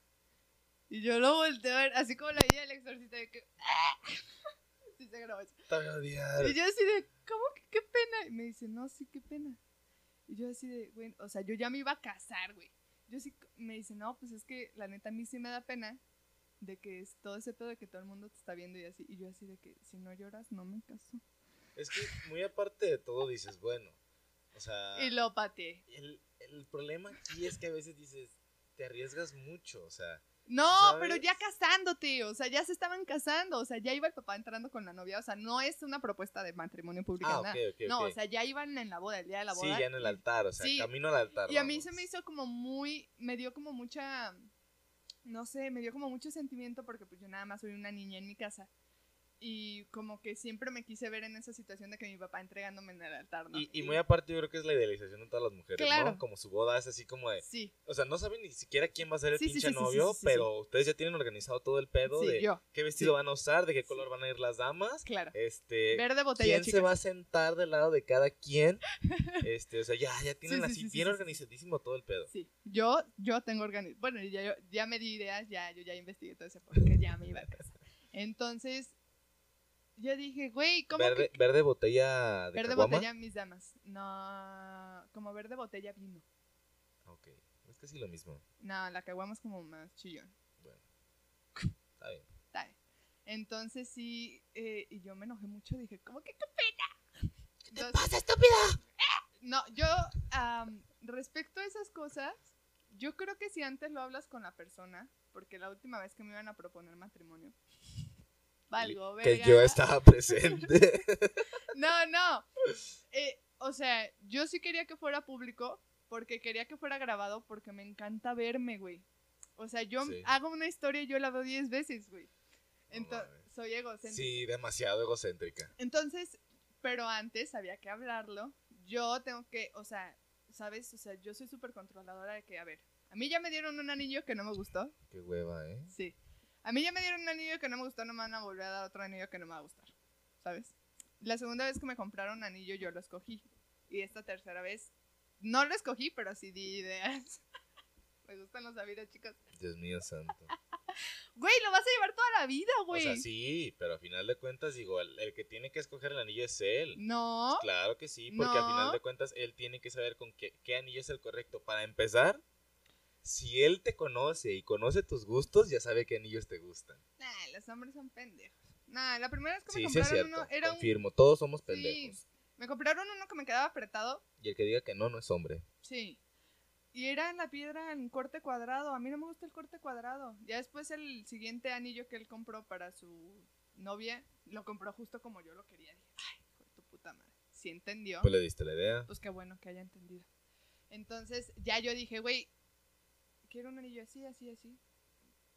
Y yo lo volteo a ver, así como la vida del exorcista, de que... Sí se grabó eso. Te voy a odiar. Y yo así de, ¿cómo que qué pena? Y me dice, no, sí, qué pena. Y yo así de, güey, o sea, yo ya me iba a casar, güey. Yo sí, me dice, no, pues es que la neta a mí sí me da pena de que es todo ese pedo de que todo el mundo te está viendo y así. Y yo así de que, si no lloras, no me caso. Es que muy aparte de todo dices, bueno, o sea, Y lo pateé. el, el problema aquí es que a veces dices, te arriesgas mucho, o sea, No, ¿sabes? pero ya casándote, o sea, ya se estaban casando, o sea, ya iba el papá entrando con la novia, o sea, no es una propuesta de matrimonio público, Ah, nada. ok, ok, no, ok. o sea, ya iban en la boda, el día de la Sí, boda. ya en el altar, o sea, Sí. camino al altar. Y a mí vamos. se me hizo como muy, me dio como mucha, no sé, me dio como mucho sentimiento porque pues yo nada más soy una niña en mi casa. Y como que siempre me quise ver en esa situación de que mi papá entregándome en el altar, ¿no? Y, y muy aparte, yo creo que es la idealización de todas las mujeres, Claro. ¿no? Como su boda es así como de. Sí, O sea, no saben ni siquiera quién va a ser el Sí, pinche sí, sí, novio, pero ustedes ya tienen organizado todo el pedo de yo, qué vestido van a usar, de qué color van a ir las damas. claro. Este. Verde botella, ¿Quién se va a sentar del lado de cada quien? Este, o sea, ya, ya tienen Sí, sí, así sí, sí, bien organizadísimo todo el pedo. Sí, yo, yo tengo organizado. Bueno, ya, ya me di ideas, ya, yo ya investigué todo ese porque ya me iba a casar. Entonces, yo dije, güey, ¿cómo Verde, que verde botella de verde caguama. botella, mis damas? No, como verde botella vino. Ok, es casi lo mismo. No, la caguama es como más chillón. Bueno, está bien. Está bien. Entonces sí, eh, y yo me enojé mucho, dije, ¿cómo que qué pena? ¿Qué te pasa, estúpida? No, yo, am, respecto a esas cosas, yo creo que si antes lo hablas con la persona, porque la última vez que me iban a proponer matrimonio, valgo, Que verga. yo estaba presente. No, no. Eh, o sea, yo sí quería que fuera público, porque quería que fuera grabado, porque me encanta verme, güey. O sea, yo Sí. hago una historia y yo la veo 10 veces, güey. Entonces, mames. soy egocéntrica. sí, demasiado egocéntrica. Entonces, pero antes había que hablarlo. Yo tengo que, o sea, ¿sabes? O sea, yo soy súper controladora de que, a ver, a mí ya me dieron un anillo que no me gustó. Qué hueva, ¿eh? Sí. A mí ya me dieron un anillo que no me gustó, no me van a volver a dar otro anillo que no me va a gustar. ¿Sabes? La segunda vez que me compraron un anillo yo lo escogí. Y esta tercera vez no lo escogí, pero sí di ideas. me gustan los sabidos, chicos. Dios mío santo. Güey, lo vas a llevar toda la vida, O güey. sea, sí, pero a final de cuentas, digo, el, el que tiene que escoger el anillo es él. No. Claro que sí, porque a No. final de cuentas él tiene que saber con qué, qué anillo es el correcto. Para empezar, si él te conoce y conoce tus gustos, ya sabe qué anillos te gustan. Nah, los hombres son pendejos. Nah, la primera vez que Sí, me sí es compraron cierto. uno era un... Confirmo, todos somos Sí. pendejos. Me compraron uno que me quedaba apretado. Y el que diga que no, no es hombre. Sí. Y era en la piedra en corte cuadrado. A mí no me gusta el corte cuadrado. Ya después el siguiente anillo que él compró para su novia, lo compró justo como yo lo quería. Dije, ay, hijo de tu puta madre. Sí entendió. Pues le diste la idea. Pues qué bueno que haya entendido. Entonces ya yo dije, güey, quiero un anillo así, así, así.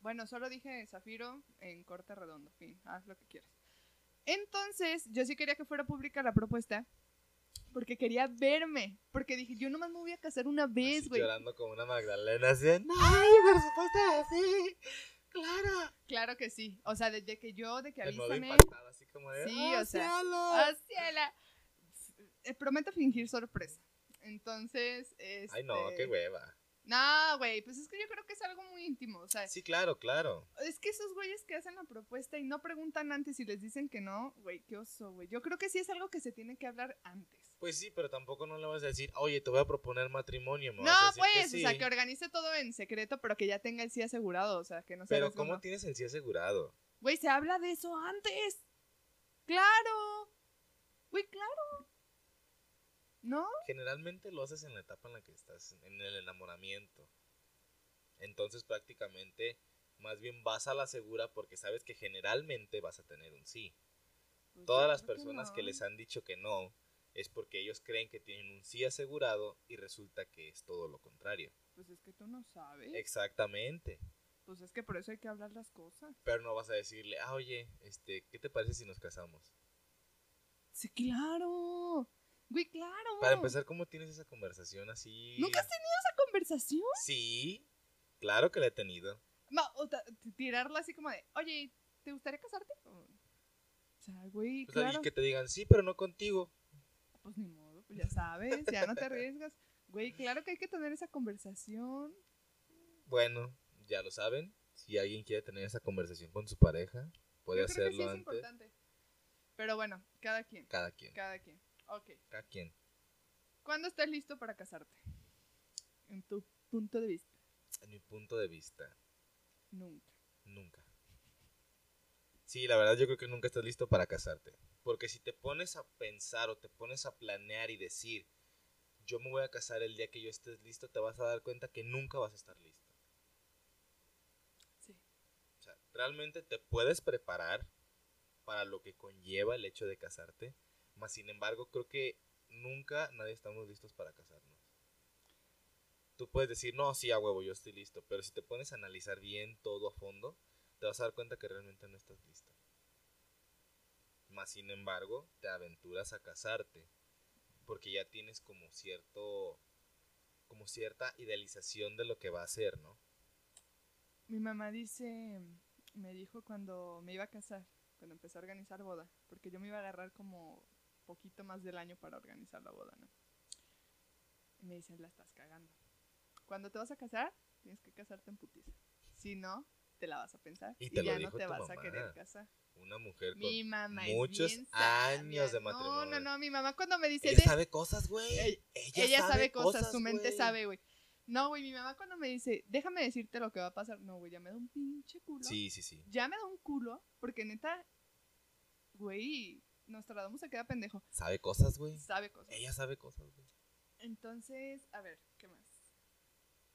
Bueno, solo dije zafiro en corte redondo, fin, haz lo que quieras. Entonces, yo sí quería que fuera pública la propuesta, porque quería verme, porque dije, yo nomás me voy a casar una vez, güey. llorando como una Magdalena, así. de, No, por supuesto, sí. Claro. Claro que sí, o sea, desde que yo, de que El modo avísame, impactado, así como de. Sí, "Ah, o sea, cielo". hacia la... Eh, prometo fingir sorpresa. Entonces, este... Ay, no, qué hueva. No, güey, pues es que yo creo que es algo muy íntimo, o sea, Sí, claro, claro. Es que esos güeyes que hacen la propuesta y no preguntan antes y les dicen que no, güey, qué oso, güey. Yo creo que sí es algo que se tiene que hablar antes. Pues sí, pero tampoco no le vas a decir, oye, te voy a proponer matrimonio, No, vas a decir pues, que o sea, que organice todo en secreto, pero que ya tenga el sí asegurado, o sea, que no se Pero ¿cómo tienes el sí asegurado? Güey, se habla de eso antes. Claro. Güey, claro. ¿No? Generalmente lo haces en la etapa en la que estás, en el enamoramiento. Entonces prácticamente, más bien vas a la segura porque sabes que generalmente vas a tener un sí. Pues Todas las que personas que no. les han dicho que no es porque ellos creen que tienen un sí asegurado y resulta que es todo lo contrario. Pues es que tú no sabes. Exactamente. Pues es que por eso hay que hablar las cosas. Pero no vas a decirle, ah, oye, este, ¿qué te parece si nos casamos? Sí, claro. Güey, claro. Para empezar, ¿cómo tienes esa conversación así? ¿Nunca has tenido esa conversación? Sí, claro que la he tenido. No, o tirarla así como de, oye, ¿te gustaría casarte? O sea, güey, O sea, claro. Y que te digan, sí, pero no contigo. Pues ni modo, pues ya sabes, ya no te arriesgas. Güey, claro que hay que tener esa conversación. Bueno, ya lo saben. Si alguien quiere tener esa conversación con su pareja, puede Yo creo que hacerlo sí es antes. importante. Pero bueno, cada quien, Cada quien, cada quien. Ok. cada quien. ¿Cuándo estás listo para casarte? En tu punto de vista. En mi punto de vista, Nunca. nunca. Sí, la verdad yo creo que nunca estás listo para casarte. Porque si te pones a pensar o te pones a planear y decir, yo me voy a casar el día que yo estés listo, te vas a dar cuenta que nunca vas a estar listo. Sí. realmente te puedes preparar para lo que conlleva el hecho de casarte, más sin embargo creo que nunca nadie estamos listos para casarnos. Tú puedes decir, no, sí, a huevo, yo estoy listo, pero si te pones a analizar bien todo a fondo, te vas a dar cuenta que realmente no estás listo. Más sin embargo, te aventuras a casarte, porque ya tienes como cierto, como cierta idealización de lo que va a ser, ¿no? Mi mamá dice, me dijo cuando me iba a casar, cuando empecé a organizar boda, porque yo me iba a agarrar como poquito más del año para organizar la boda, ¿no? Y me dice, la estás cagando. Cuando te vas a casar, tienes que casarte en putiza. Si no, te la vas a pensar Y te ya no te vas a mamá. querer casar. Una mujer con Mi mamá es muchos años de No, matrimonio. no, no, mi mamá cuando me dice, Ella "De- sabe cosas, güey. Ella- Ella, ella sabe cosas, su mente sabe, güey. No, güey, mi mamá cuando me dice, déjame decirte lo que va a pasar, no, güey, ya me da un pinche culo. Sí, sí, sí. Ya me da un culo, porque neta, güey, Nostradamus se queda pendejo. Sabe cosas, güey. Sabe cosas. Ella sabe cosas, güey. Entonces, a ver, ¿qué más?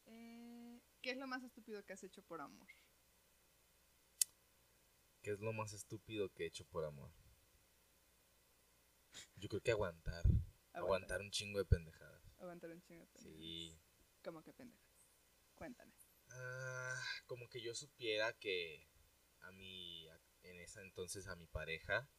Eh, ¿Qué es lo más estúpido que has hecho por amor? ¿Qué es lo más estúpido que he hecho por amor? Yo creo que aguantar. Aguantar un chingo de pendejadas. Aguantar un chingo de pendejas. Sí. ¿Cómo que pendejas? Cuéntame. Ah, como que yo supiera que a mi, en esa entonces a mi pareja,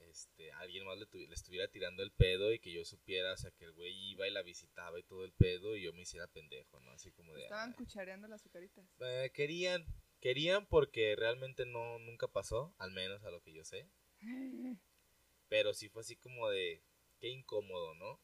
este, alguien más le, tuvi- le estuviera tirando el pedo y que yo supiera, o sea, que el güey iba y la visitaba y todo el pedo y yo me hiciera pendejo, ¿no? Así como de... Estaban cuchareando las azucaritas. Eh, querían, querían porque realmente no, nunca pasó, al menos a lo que yo sé. Pero sí fue así como de, qué incómodo, ¿no?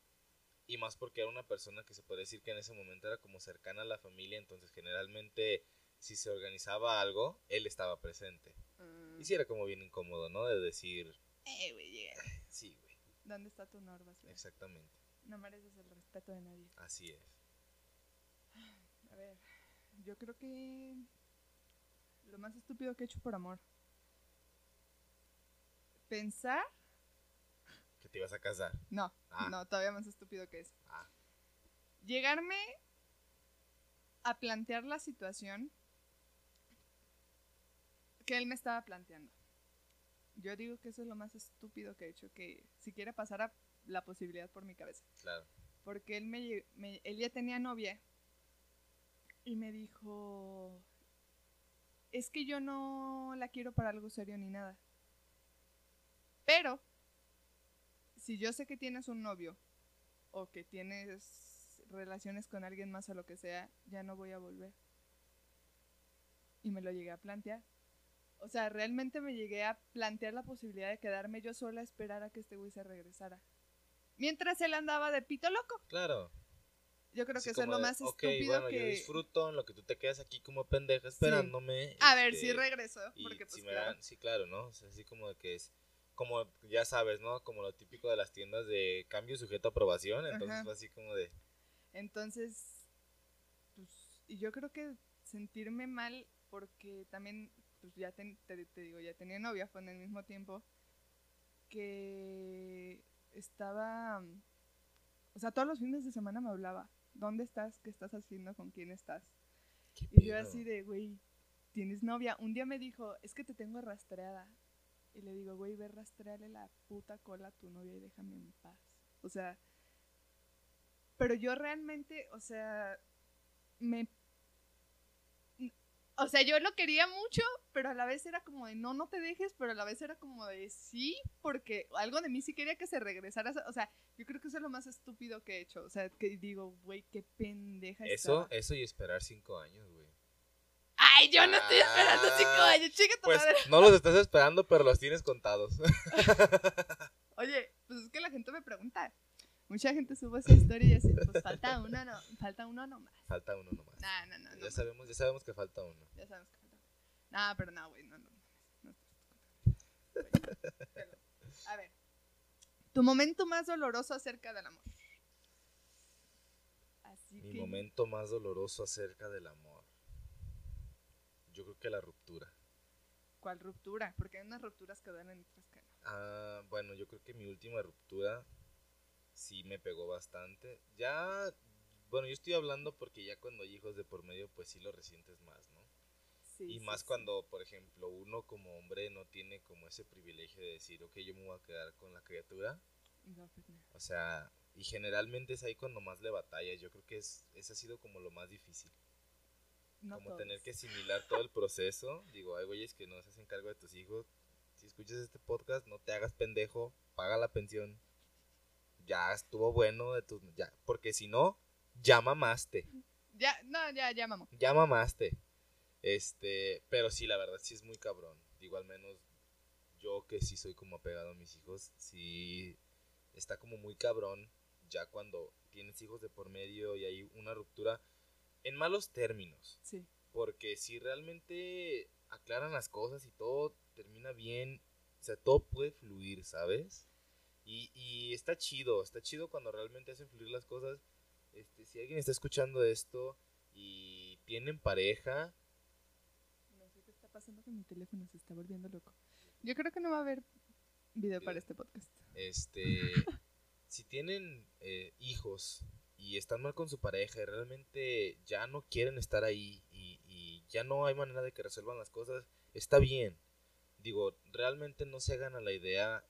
Y más porque era una persona que se puede decir que en ese momento era como cercana a la familia, entonces generalmente si se organizaba algo, él estaba presente. Ah. Y sí era como bien incómodo, ¿no? De decir, Eh, güey, llega. sí, güey, ¿Dónde está tu Norvas? güey? exactamente, No mereces el respeto de nadie. así es. A ver, yo creo que lo más estúpido que he hecho por amor. Pensar, Que te ibas a casar. no, Ah. no, todavía más estúpido que eso. Ah, Llegarme a plantear la situación que él me estaba planteando. Yo digo que eso es lo más estúpido que he hecho, que siquiera pasara la posibilidad por mi cabeza. claro. porque él, me, me- él ya tenía novia y me dijo, es que yo no la quiero para algo serio ni nada. Pero, si yo sé que tienes un novio o que tienes relaciones con alguien más o lo que sea, ya no voy a volver. Y me lo llegué a plantear. O sea, realmente me llegué a plantear la posibilidad de quedarme yo sola a esperar a que este güey se regresara. Mientras él andaba de pito loco. Claro. Yo creo Así que eso es lo de, más "Ok, estúpido bueno, que... yo disfruto en lo que tú te quedas aquí como pendeja esperándome. A ver, este, si regresó, Y porque si pues me claro. dan- sí, claro, ¿no? O sea, así como de que es, como ya sabes, ¿no? Como lo típico de las tiendas de cambio sujeto a aprobación, entonces Ajá. fue así como de, Entonces, pues, y yo creo que sentirme mal porque también, pues ya ten- te, te digo, ya tenía novia, fue en el mismo tiempo, que estaba, o sea, todos los fines de semana me hablaba, ¿dónde estás? ¿Qué estás haciendo? ¿Con quién estás? ¿qué Y yo así de, güey, ¿tienes novia? Un día me dijo, es que te tengo rastreada. Y le digo, güey, ve rastrearle la puta cola a tu novia y déjame en paz. O sea, pero yo realmente, o sea, me... O sea, yo lo quería mucho, pero a la vez era como de no, no te dejes, pero a la vez era como de sí, porque algo de mí sí quería que se regresara. O sea, yo creo que eso es lo más estúpido que he hecho. O sea, que digo, güey, qué pendeja Eso, estaba. eso y esperar cinco años, güey. Ay, yo no estoy esperando cinco Ah, años, chica tu Pues madre. no los estás esperando, pero los tienes contados. Oye, pues es que la gente me pregunta. Mucha gente sube esa historia y así, pues falta uno, no, falta uno nomás. falta uno nomás. No, no, no, no. ya sabemos, ya sabemos que falta uno. Ya sabes que falta. No, pero no, güey, no, no, no, no, pero, A ver, tu momento más doloroso acerca del amor. Así Mi que momento más doloroso acerca del amor. Yo creo que la ruptura. ¿cuál ruptura? Porque hay unas rupturas que duelen y otras que no. Ah, bueno, yo creo que mi última ruptura sí me pegó bastante. Ya, bueno, yo estoy hablando porque ya cuando hay hijos de por medio, pues sí lo resientes más, ¿no? Sí, y sí, más sí. cuando, por ejemplo, uno como hombre no tiene como ese privilegio de decir, ok, yo me voy a quedar con la criatura. No, pues no. O sea, y generalmente es ahí cuando más le batallas. Yo creo que es, ese ha sido como lo más difícil. No como tener que asimilar todo el proceso. Digo, hay güeyes que no se hacen cargo de tus hijos. Si escuchas este podcast, no te hagas pendejo, paga la pensión. Ya estuvo bueno de tus... Ya, porque si no, ya mamaste. Ya, no, ya, ya. Ya mamaste. Este, pero sí, la verdad sí es muy cabrón. Digo, al menos yo que sí soy como apegado a mis hijos, sí está como muy cabrón ya cuando tienes hijos de por medio y hay una ruptura en malos términos. Sí. Porque si realmente aclaran las cosas y todo termina bien, o sea, todo puede fluir, ¿sabes? Y, y está chido, está chido cuando realmente hacen fluir las cosas. Este, si alguien está escuchando esto y tienen pareja, No sé qué está pasando con mi teléfono, se está volviendo loco. Yo creo que no va a haber video para este podcast. este, si tienen eh, hijos y están mal con su pareja y realmente ya no quieren estar ahí y, y ya no hay manera de que resuelvan las cosas, está bien. Digo, realmente no se hagan a la idea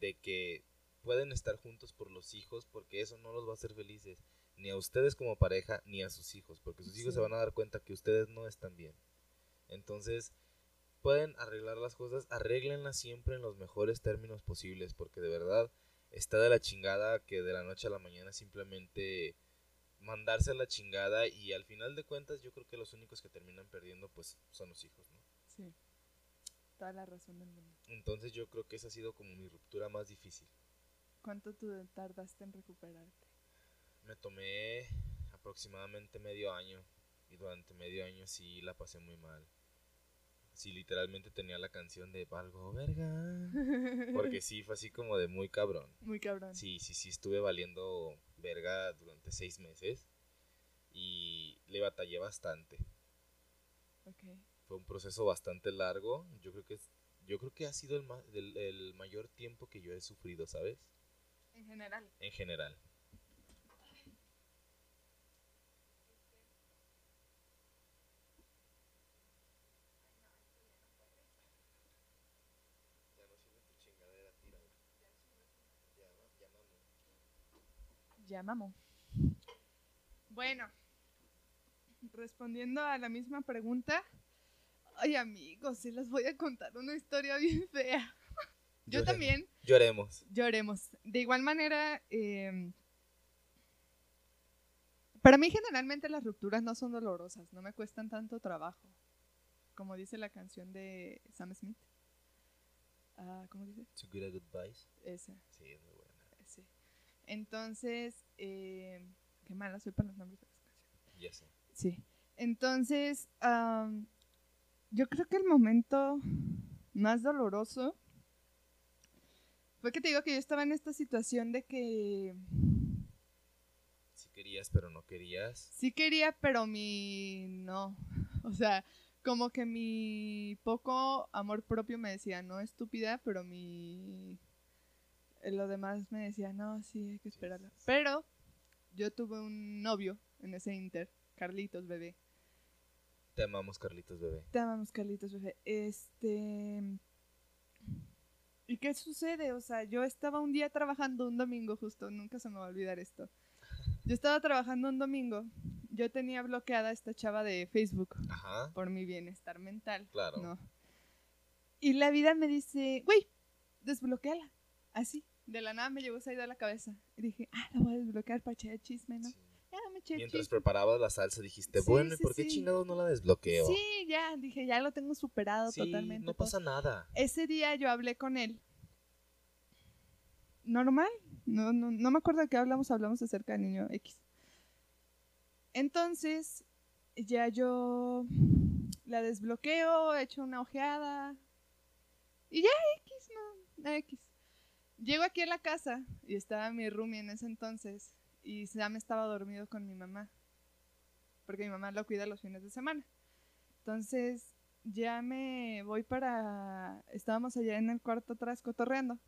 de que pueden estar juntos por los hijos porque eso no los va a hacer felices. Ni a ustedes como pareja, ni a sus hijos. Porque sus hijos se van a dar cuenta que ustedes no están bien. Entonces, pueden arreglar las cosas, arréglenlas siempre en los mejores términos posibles, porque de verdad está de la chingada que de la noche a la mañana simplemente mandarse a la chingada y al final de cuentas yo creo que los únicos que terminan perdiendo pues son los hijos, ¿no? Sí. Toda la razón del mundo. Entonces yo creo que esa ha sido como mi ruptura más difícil. ¿Cuánto tú tardaste en recuperarte? Me tomé aproximadamente medio año y durante medio año sí la pasé muy mal. Sí, literalmente tenía la canción de Valgo Verga. Porque sí, fue así como de muy cabrón. Muy cabrón. Sí, sí, sí, estuve valiendo verga durante seis meses y le batallé bastante. Ok. Fue un proceso bastante largo. Yo creo que es, yo creo que ha sido el, ma- el- el mayor tiempo que yo he sufrido, ¿sabes? En general. En general. Ya no sirve tu chingadera, tírala. Ya, ya mamó. Ya mamó. Bueno, respondiendo a la misma pregunta. Ay, amigos, se les voy a contar una historia bien fea. Yo Lloremos. también Lloremos. lloremos. De igual manera, eh, para mí generalmente las rupturas no son dolorosas, no me cuestan tanto trabajo. Como dice la canción de Sam Smith. Ah, ¿Cómo dice? To Good a Goodbyes. Esa. Sí, es muy buena. Sí. Entonces, eh, qué mala soy para los nombres de las canciones. Ya sé. Sí. Entonces, yo creo que el momento más doloroso fue que te digo que yo estaba en esta situación de que Si querías, pero no querías. sí quería, pero mi no. O sea, como que mi poco amor propio me decía, no estúpida, pero mi... eh, Lo demás me decía, no, sí, hay que esperarla. Pero yo tuve un novio en ese inter, Carlitos, bebé. Te amamos, Carlitos Bebé. Te amamos, Carlitos, bebé. Este... ¿Y qué sucede? O sea, yo estaba un día trabajando un domingo justo, nunca se me va a olvidar esto. Yo estaba trabajando un domingo, yo tenía bloqueada esta chava de Facebook Ajá, por mi bienestar mental. claro. No. Y la vida me dice, güey, desbloqueala. Así, de la nada me llegó esa idea a la cabeza. Y dije, ah, la voy a desbloquear para echar chisme, ¿no? Sí. Mientras preparabas la salsa dijiste, Sí, bueno, ¿y sí, por qué sí. chingados no la desbloqueo? Sí, ya, dije, ya lo tengo superado Sí, totalmente. no pasa nada. Ese día yo hablé con él. Normal. No, no, no me acuerdo de qué hablamos, hablamos acerca del niño X. Entonces, ya yo la desbloqueo, echo una ojeada. Y ya X, no, X. Llego aquí a la casa y estaba mi roomie en ese entonces. Y Sam estaba dormido con mi mamá. Porque mi mamá lo cuida los fines de semana. Entonces, ya me voy para... Estábamos allá en el cuarto atrás cotorreando.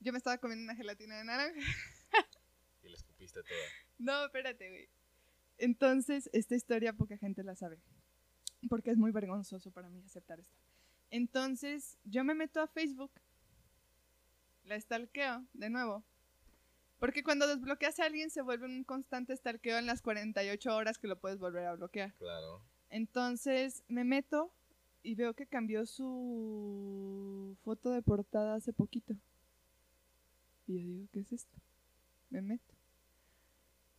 Yo me estaba comiendo una gelatina de naranja. Y le escupiste toda. No, espérate, güey. Entonces, esta historia poca gente la sabe. porque es muy vergonzoso para mí aceptar esto. Entonces, yo me meto a Facebook, la stalkeo de nuevo, porque cuando desbloqueas a alguien se vuelve un constante stalkeo en las 48 horas que lo puedes volver a bloquear. Claro. Entonces, me meto y veo que cambió su foto de portada hace poquito. Y yo digo, ¿qué es esto? Me meto.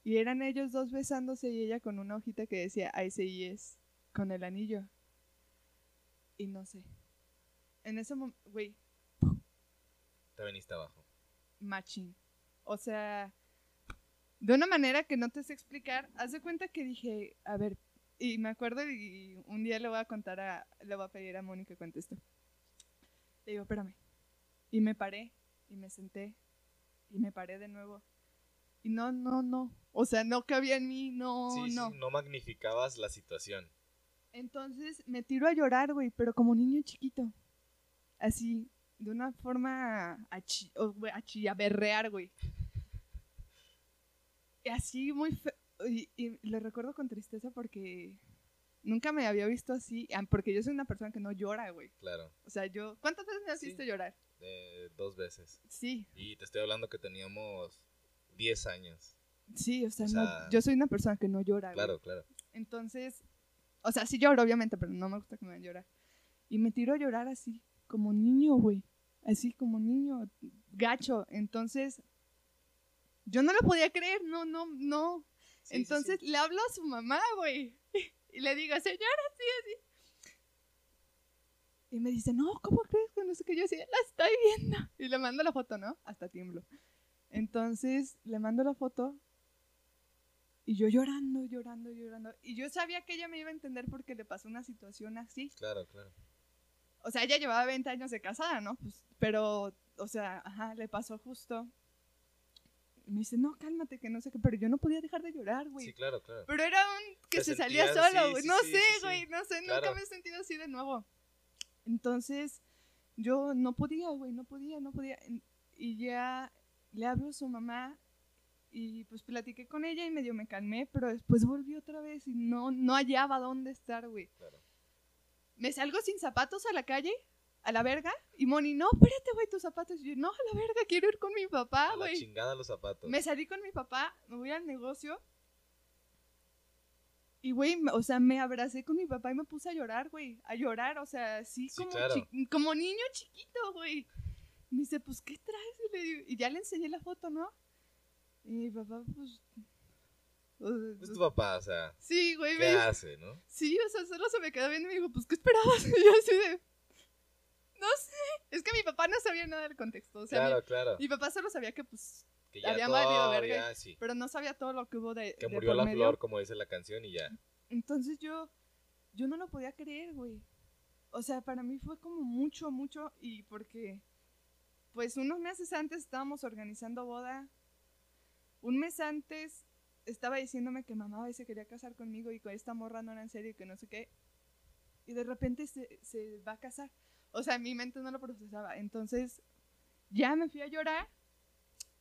Y eran ellos dos besándose y ella con una hojita que decía es con el anillo. Y no sé. En ese momento, güey, Te veniste abajo. matching. O sea, de una manera que no te sé explicar, haz de cuenta que dije, a ver, y me acuerdo y un día le voy a contar a, le voy a pedir a Mónica que cuente esto. Le digo, espérame. Y me paré, y me senté, y me paré de nuevo. Y no, no, no. O sea, no cabía en mí, no, sí, no. sí, no magnificabas la situación. Entonces me tiro a llorar, güey, pero como niño chiquito. Así, de una forma a, chi a chi- a berrear, güey. Así muy fe- y, y lo recuerdo con tristeza porque nunca me había visto así, ah, porque yo soy una persona que no llora, güey. Claro. O sea, yo, ¿cuántas veces me has Sí. visto llorar? Eh, dos veces. Sí, Y te estoy hablando que teníamos 10 años. sí, o sea, O no- sea- yo soy una persona que no llora, güey. Claro, claro. Entonces, o sea, sí lloro, obviamente, pero no me gusta que me vean llorar. Y me tiro a llorar así, como niño, güey. Así como niño, gacho. Entonces, yo no lo podía creer, no, no, no. Sí, sí, Entonces sí. le hablo a su mamá, güey. Y le digo, señora, sí, así. Y me dice, no, ¿cómo crees que no sé qué? Yo sí, la estoy viendo. Y le mando la foto, ¿no? Hasta tiemblo. Entonces le mando la foto y yo llorando, llorando, llorando. Y yo sabía que ella me iba a entender porque le pasó una situación así. Claro, claro. O sea, ella llevaba 20 años de casada, ¿no? Pues, pero, o sea, ajá, le pasó justo. Me dice, no, cálmate, que no sé qué. Pero yo no podía dejar de llorar, güey. Sí, claro, claro. Pero era un que Te se salía solo, güey. sí, no sí, sé, güey, no sé, nunca me he sentido así de nuevo. Entonces, yo no podía, güey, no podía, no podía. Y ya le hablo a su mamá y pues platiqué con ella y medio me calmé, pero después volví otra vez y no, no hallaba dónde estar, güey. claro. Me salgo sin zapatos a la calle, a la verga, y Moni, no, espérate, güey, tus zapatos. Y yo, no, a la verga, quiero ir con mi papá, A la güey. chingada los zapatos. Me salí con mi papá, me voy al negocio. Y, güey, o sea, me abracé con mi papá y me puse a llorar, güey. A llorar, o sea, así Sí, como, claro. como niño chiquito, güey. Me dice, pues, ¿qué traes? Y, le digo- y ya le enseñé la foto, ¿no? Y mi papá, pues... o sea, Es tu papá, o sea, sí, güey, ¿qué hace, no? Sí, o sea, solo se me quedó viendo y me dijo, pues, ¿qué esperabas? Y yo así de... No sé. Es que mi papá no sabía nada del contexto. O sea, mi- claro, claro. mi, papá solo sabía que, pues, Que ya habían valido todavía, verga. sí. pero no sabía todo lo que hubo de, Que de murió por la medio. flor, como dice la canción, y ya. Entonces yo, yo no lo podía creer, güey. O sea, para mí fue como mucho, mucho, y porque, pues unos meses antes estábamos organizando boda. Un mes antes estaba diciéndome que mamá se quería casar conmigo y que esta morra no era en serio y que no sé qué. Y de repente se, se va a casar. O sea, mi mente no lo procesaba. Entonces, ya me fui a llorar,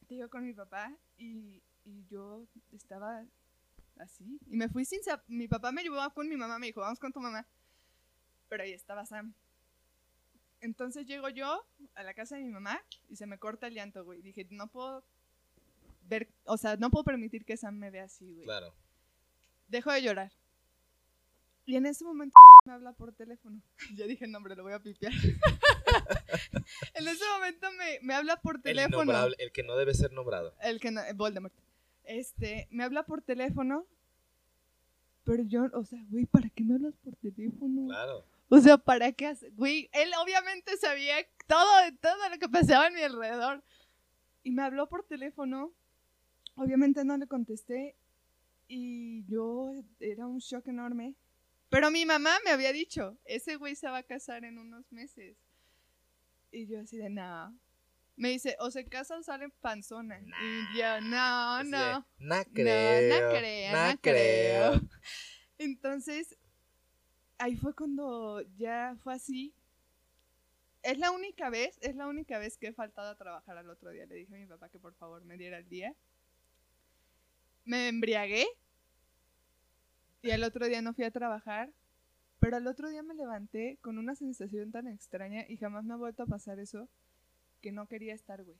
te digo, con mi papá, y, y yo estaba así. Y me fui sin Mi papá me llevó con mi mamá, me dijo, vamos con tu mamá. Pero ahí estaba Sam. Entonces llego yo a la casa de mi mamá y se me corta el llanto, güey. Dije, no puedo ver, o sea, no puedo permitir que Sam me vea así, güey. Claro. Dejo de llorar. Y en ese momento me habla por teléfono. Ya dije el nombre, lo voy a pipiar. en ese momento me, me habla por El teléfono. innombrable, el que no debe ser nombrado. El que no, Voldemort. Este, me habla por teléfono. Pero yo, o sea, güey, ¿para qué me hablas por teléfono? Claro. O sea, ¿para qué hace? Güey, él obviamente sabía todo, todo lo que pasaba en mi alrededor. Y me habló por teléfono. Obviamente no le contesté. Y yo, era un shock enorme. Pero mi mamá me había dicho, ese güey se va a casar en unos meses. Y yo así de, no. Me dice, o se casa o sale panzona. Y yo, no, no. No No, creo. no creo, no no creo. Entonces, ahí fue cuando ya fue así. Es la única vez, es la única vez que he faltado a trabajar al otro día. Le dije a mi papá que por favor me diera el día. Me embriagué. Y al otro día no fui a trabajar. Pero al otro día me levanté con una sensación tan extraña y jamás me ha vuelto a pasar eso que no quería estar, güey.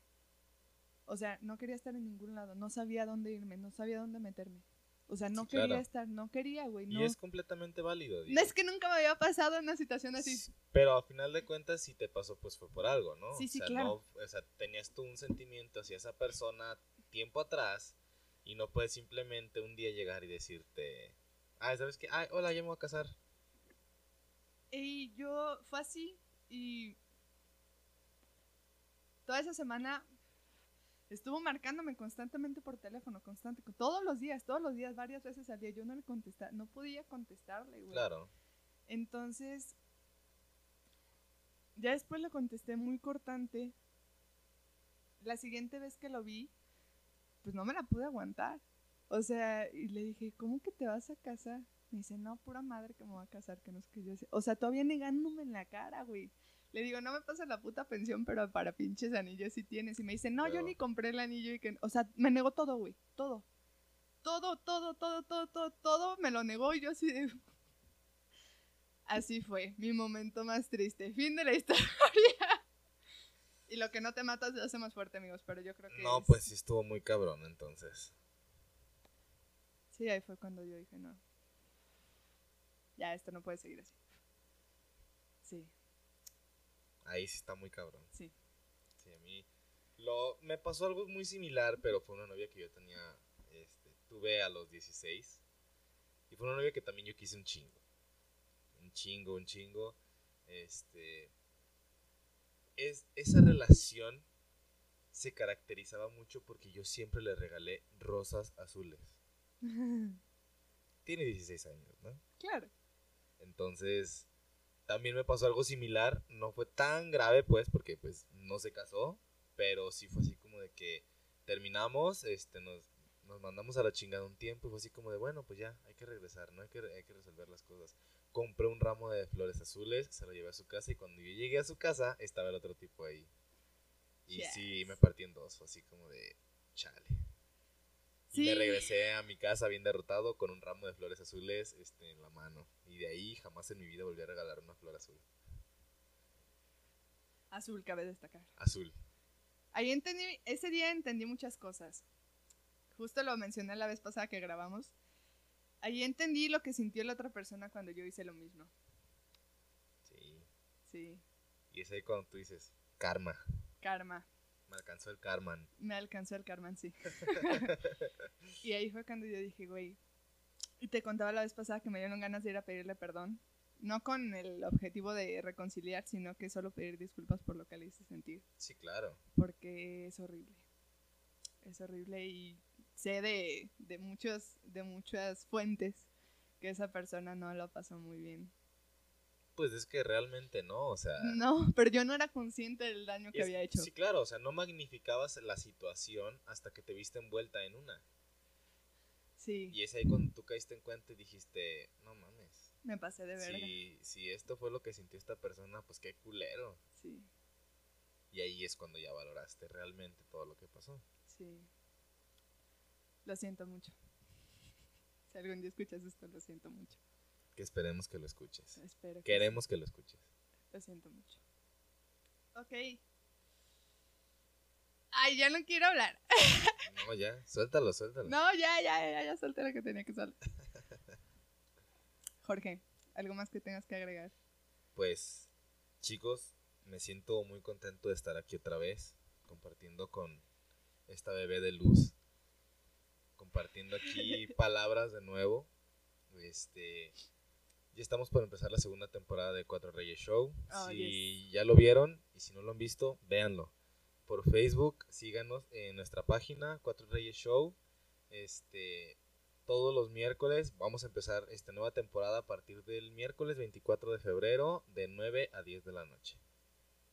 O sea, no quería estar en ningún lado, no sabía dónde irme, no sabía dónde meterme. O sea, no Sí, quería claro. estar, no quería, güey, Y no. es completamente válido. No es que nunca me había pasado una situación así. Pero a final de cuentas, si te pasó, pues fue por algo, ¿no? Sí, O sí, sea, claro. no- o sea, tenías tú un sentimiento hacia esa persona tiempo atrás y no puedes simplemente un día llegar y decirte, ah, ¿sabes qué? Ay, hola, ya me voy a casar. Y yo fue así y toda esa semana estuvo marcándome constantemente por teléfono, constante, todos los días, todos los días, varias veces al día. Yo no le contestaba, no podía contestarle, güey. Claro. Entonces, ya después le contesté muy cortante. La siguiente vez que lo vi, pues no me la pude aguantar. O sea, y le dije, ¿cómo que te vas a casar? Me dice, no, pura madre que me voy a casar, que no es que yo sé. O sea, todavía negándome en la cara, güey. Le digo, no me pasa la puta pensión, pero para pinches anillos sí tienes. Y me dice, no, yo ni compré el anillo y que... O sea, me negó todo, güey. Todo. Todo, todo, todo, todo, todo, todo me lo negó y yo así de... Así fue, mi momento más triste. Fin de la historia. y lo que no te mata te hace más fuerte, amigos, pero yo creo que... No, es- pues sí estuvo muy cabrón, entonces. Sí, ahí fue cuando yo dije, no. Ya, esto no puede seguir así. Sí, Ahí sí está muy cabrón. sí. Sí, a mí lo, me pasó algo muy similar, pero fue una novia que yo tenía, este, tuve a los 16. Y fue una novia que también yo quise un chingo. Un chingo, un chingo. Este, es, esa relación se caracterizaba mucho porque yo siempre le regalé rosas azules. Tiene 16 años, ¿no? claro. Entonces, también me pasó algo similar. No fue tan grave, pues, porque pues no se casó. Pero sí fue así como de que terminamos, este, nos, nos mandamos a la chingada un tiempo. Y fue así como de, bueno, pues ya, hay que regresar, ¿no? Hay que, hay que resolver las cosas. Compré un ramo de flores azules, se lo llevé a su casa. Y cuando yo llegué a su casa, estaba el otro tipo ahí. Y sí, me partí en dos. Fue así como de, chale. Sí. me regresé a mi casa bien derrotado con un ramo de flores azules este, en la mano. Y de ahí jamás en mi vida volví a regalar una flor azul. Azul, cabe destacar. Azul. Ahí entendí, ese día entendí muchas cosas. Justo lo mencioné la vez pasada que grabamos. Ahí entendí lo que sintió la otra persona cuando yo hice lo mismo. Sí. Sí, Y es ahí cuando tú dices, karma. karma. Me alcanzó el karma. Me alcanzó el karma en sí. y ahí fue cuando yo dije, güey. Y te contaba la vez pasada que me dieron ganas de ir a pedirle perdón. No con el objetivo de reconciliar, sino que solo pedir disculpas por lo que le hice sentir. Sí, claro. Porque es horrible. Es horrible y sé de, de, muchos, de muchas fuentes que esa persona no lo pasó muy bien. Pues es que realmente no, o sea... No, pero yo no era consciente del daño que es- había hecho. Sí, claro, o sea, no magnificabas la situación hasta que te viste envuelta en una. Sí, Y es ahí cuando tú caíste en cuenta y dijiste, no mames. me pasé de verga. Si, si esto fue lo que sintió esta persona, pues qué culero. Sí, Y ahí es cuando ya valoraste realmente todo lo que pasó. sí. Lo siento mucho. Si algún día escuchas esto, lo siento mucho. Que esperemos que lo escuches. Espero que Queremos que lo escuches. Lo siento mucho. Ok. Ay, ya no quiero hablar. No, ya, suéltalo, suéltalo. No, ya, ya, ya, ya solté lo que tenía que soltar. Jorge, ¿algo más que tengas que agregar? Pues, chicos, me siento muy contento de estar aquí otra vez, compartiendo con esta bebé de luz, compartiendo aquí palabras de nuevo. Este, ya estamos por empezar la segunda temporada de Cuatro Reyes Show. Oh, si ya lo vieron y si no lo han visto, véanlo. Por Facebook, síganos en nuestra página Cuatro Reyes Show. Este, todos los miércoles vamos a empezar esta nueva temporada a partir del miércoles 24 de febrero de 9 a 10 de la noche.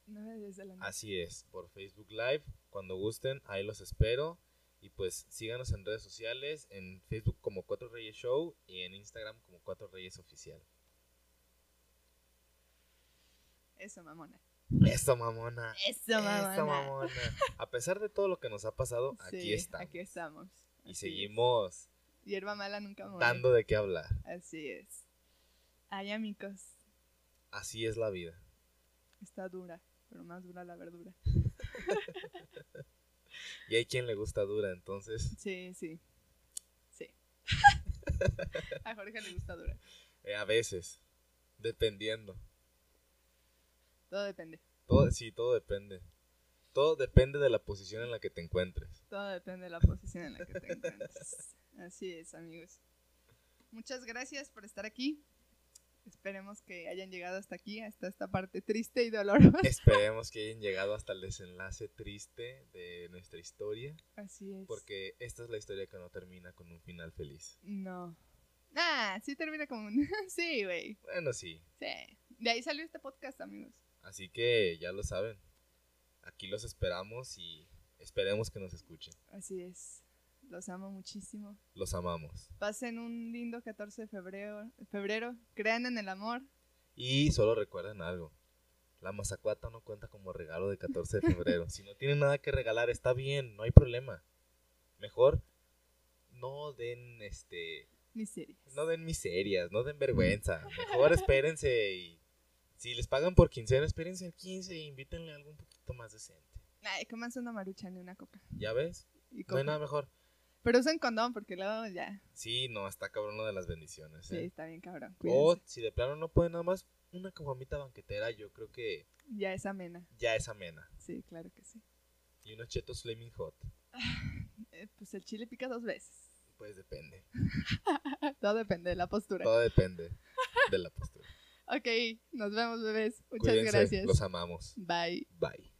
9 desde la noche. Así es, por Facebook Live, cuando gusten, ahí los espero. Y pues síganos en redes sociales, en Facebook como Cuatro Reyes Show y en Instagram como Cuatro Reyes Oficial. Eso, mamona. Eso, mamona. Eso, mamona. Eso, mamona. A pesar de todo lo que nos ha pasado, aquí estamos. Aquí estamos. Y seguimos es. Hierba mala nunca muere. dando de qué hablar. Así es. Ay, amigos, Así es la vida. está dura, pero más dura la verdura. Y hay quien le gusta dura, entonces Sí, sí. Sí. A Jorge le gusta dura. eh, a veces, dependiendo. Todo depende. Todo, sí, todo depende. Todo depende de la posición en la que te encuentres. Todo depende de la posición en la que te encuentres. Así es, amigos. Muchas gracias por estar aquí. Esperemos que hayan llegado hasta aquí, hasta esta parte triste y dolorosa. Esperemos que hayan llegado hasta el desenlace triste de nuestra historia, Así es. porque esta es la historia que no termina con un final feliz. No. Ah, sí termina como un... sí, güey. Bueno, sí. Sí. De ahí salió este podcast, amigos. Así que ya lo saben. Aquí los esperamos y esperemos que nos escuchen. Así es. Los amo muchísimo. Los amamos. Pasen un lindo 14 de febrero. febrero. Crean en el amor. Y solo recuerden algo. La mazacuata no cuenta como regalo de 14 de febrero. si no tienen nada que regalar, está bien, no hay problema. Mejor no den este Miserias. no den miserias, no den vergüenza. Mejor espérense y si les pagan por quincena, espérense el 15 y invítenle algo un poquito más decente. Ay, cómanse una maruchan y una coca. ¿Ya ves? Y No hay nada mejor. Pero usen condón porque luego ya. Sí, no, está cabrón lo de las bendiciones. Sí, ¿eh? está bien cabrón. O si de plano no pueden nada más, una caguamita banquetera, yo creo que Ya es amena. ya es amena. Sí, claro que sí. Y unos chetos flaming hot. Eh, pues el chile pica dos veces. Pues depende. Todo depende de la postura. Todo depende de la postura. Ok, nos vemos, bebés. Muchas Cuídense, gracias. los amamos. Bye. Bye.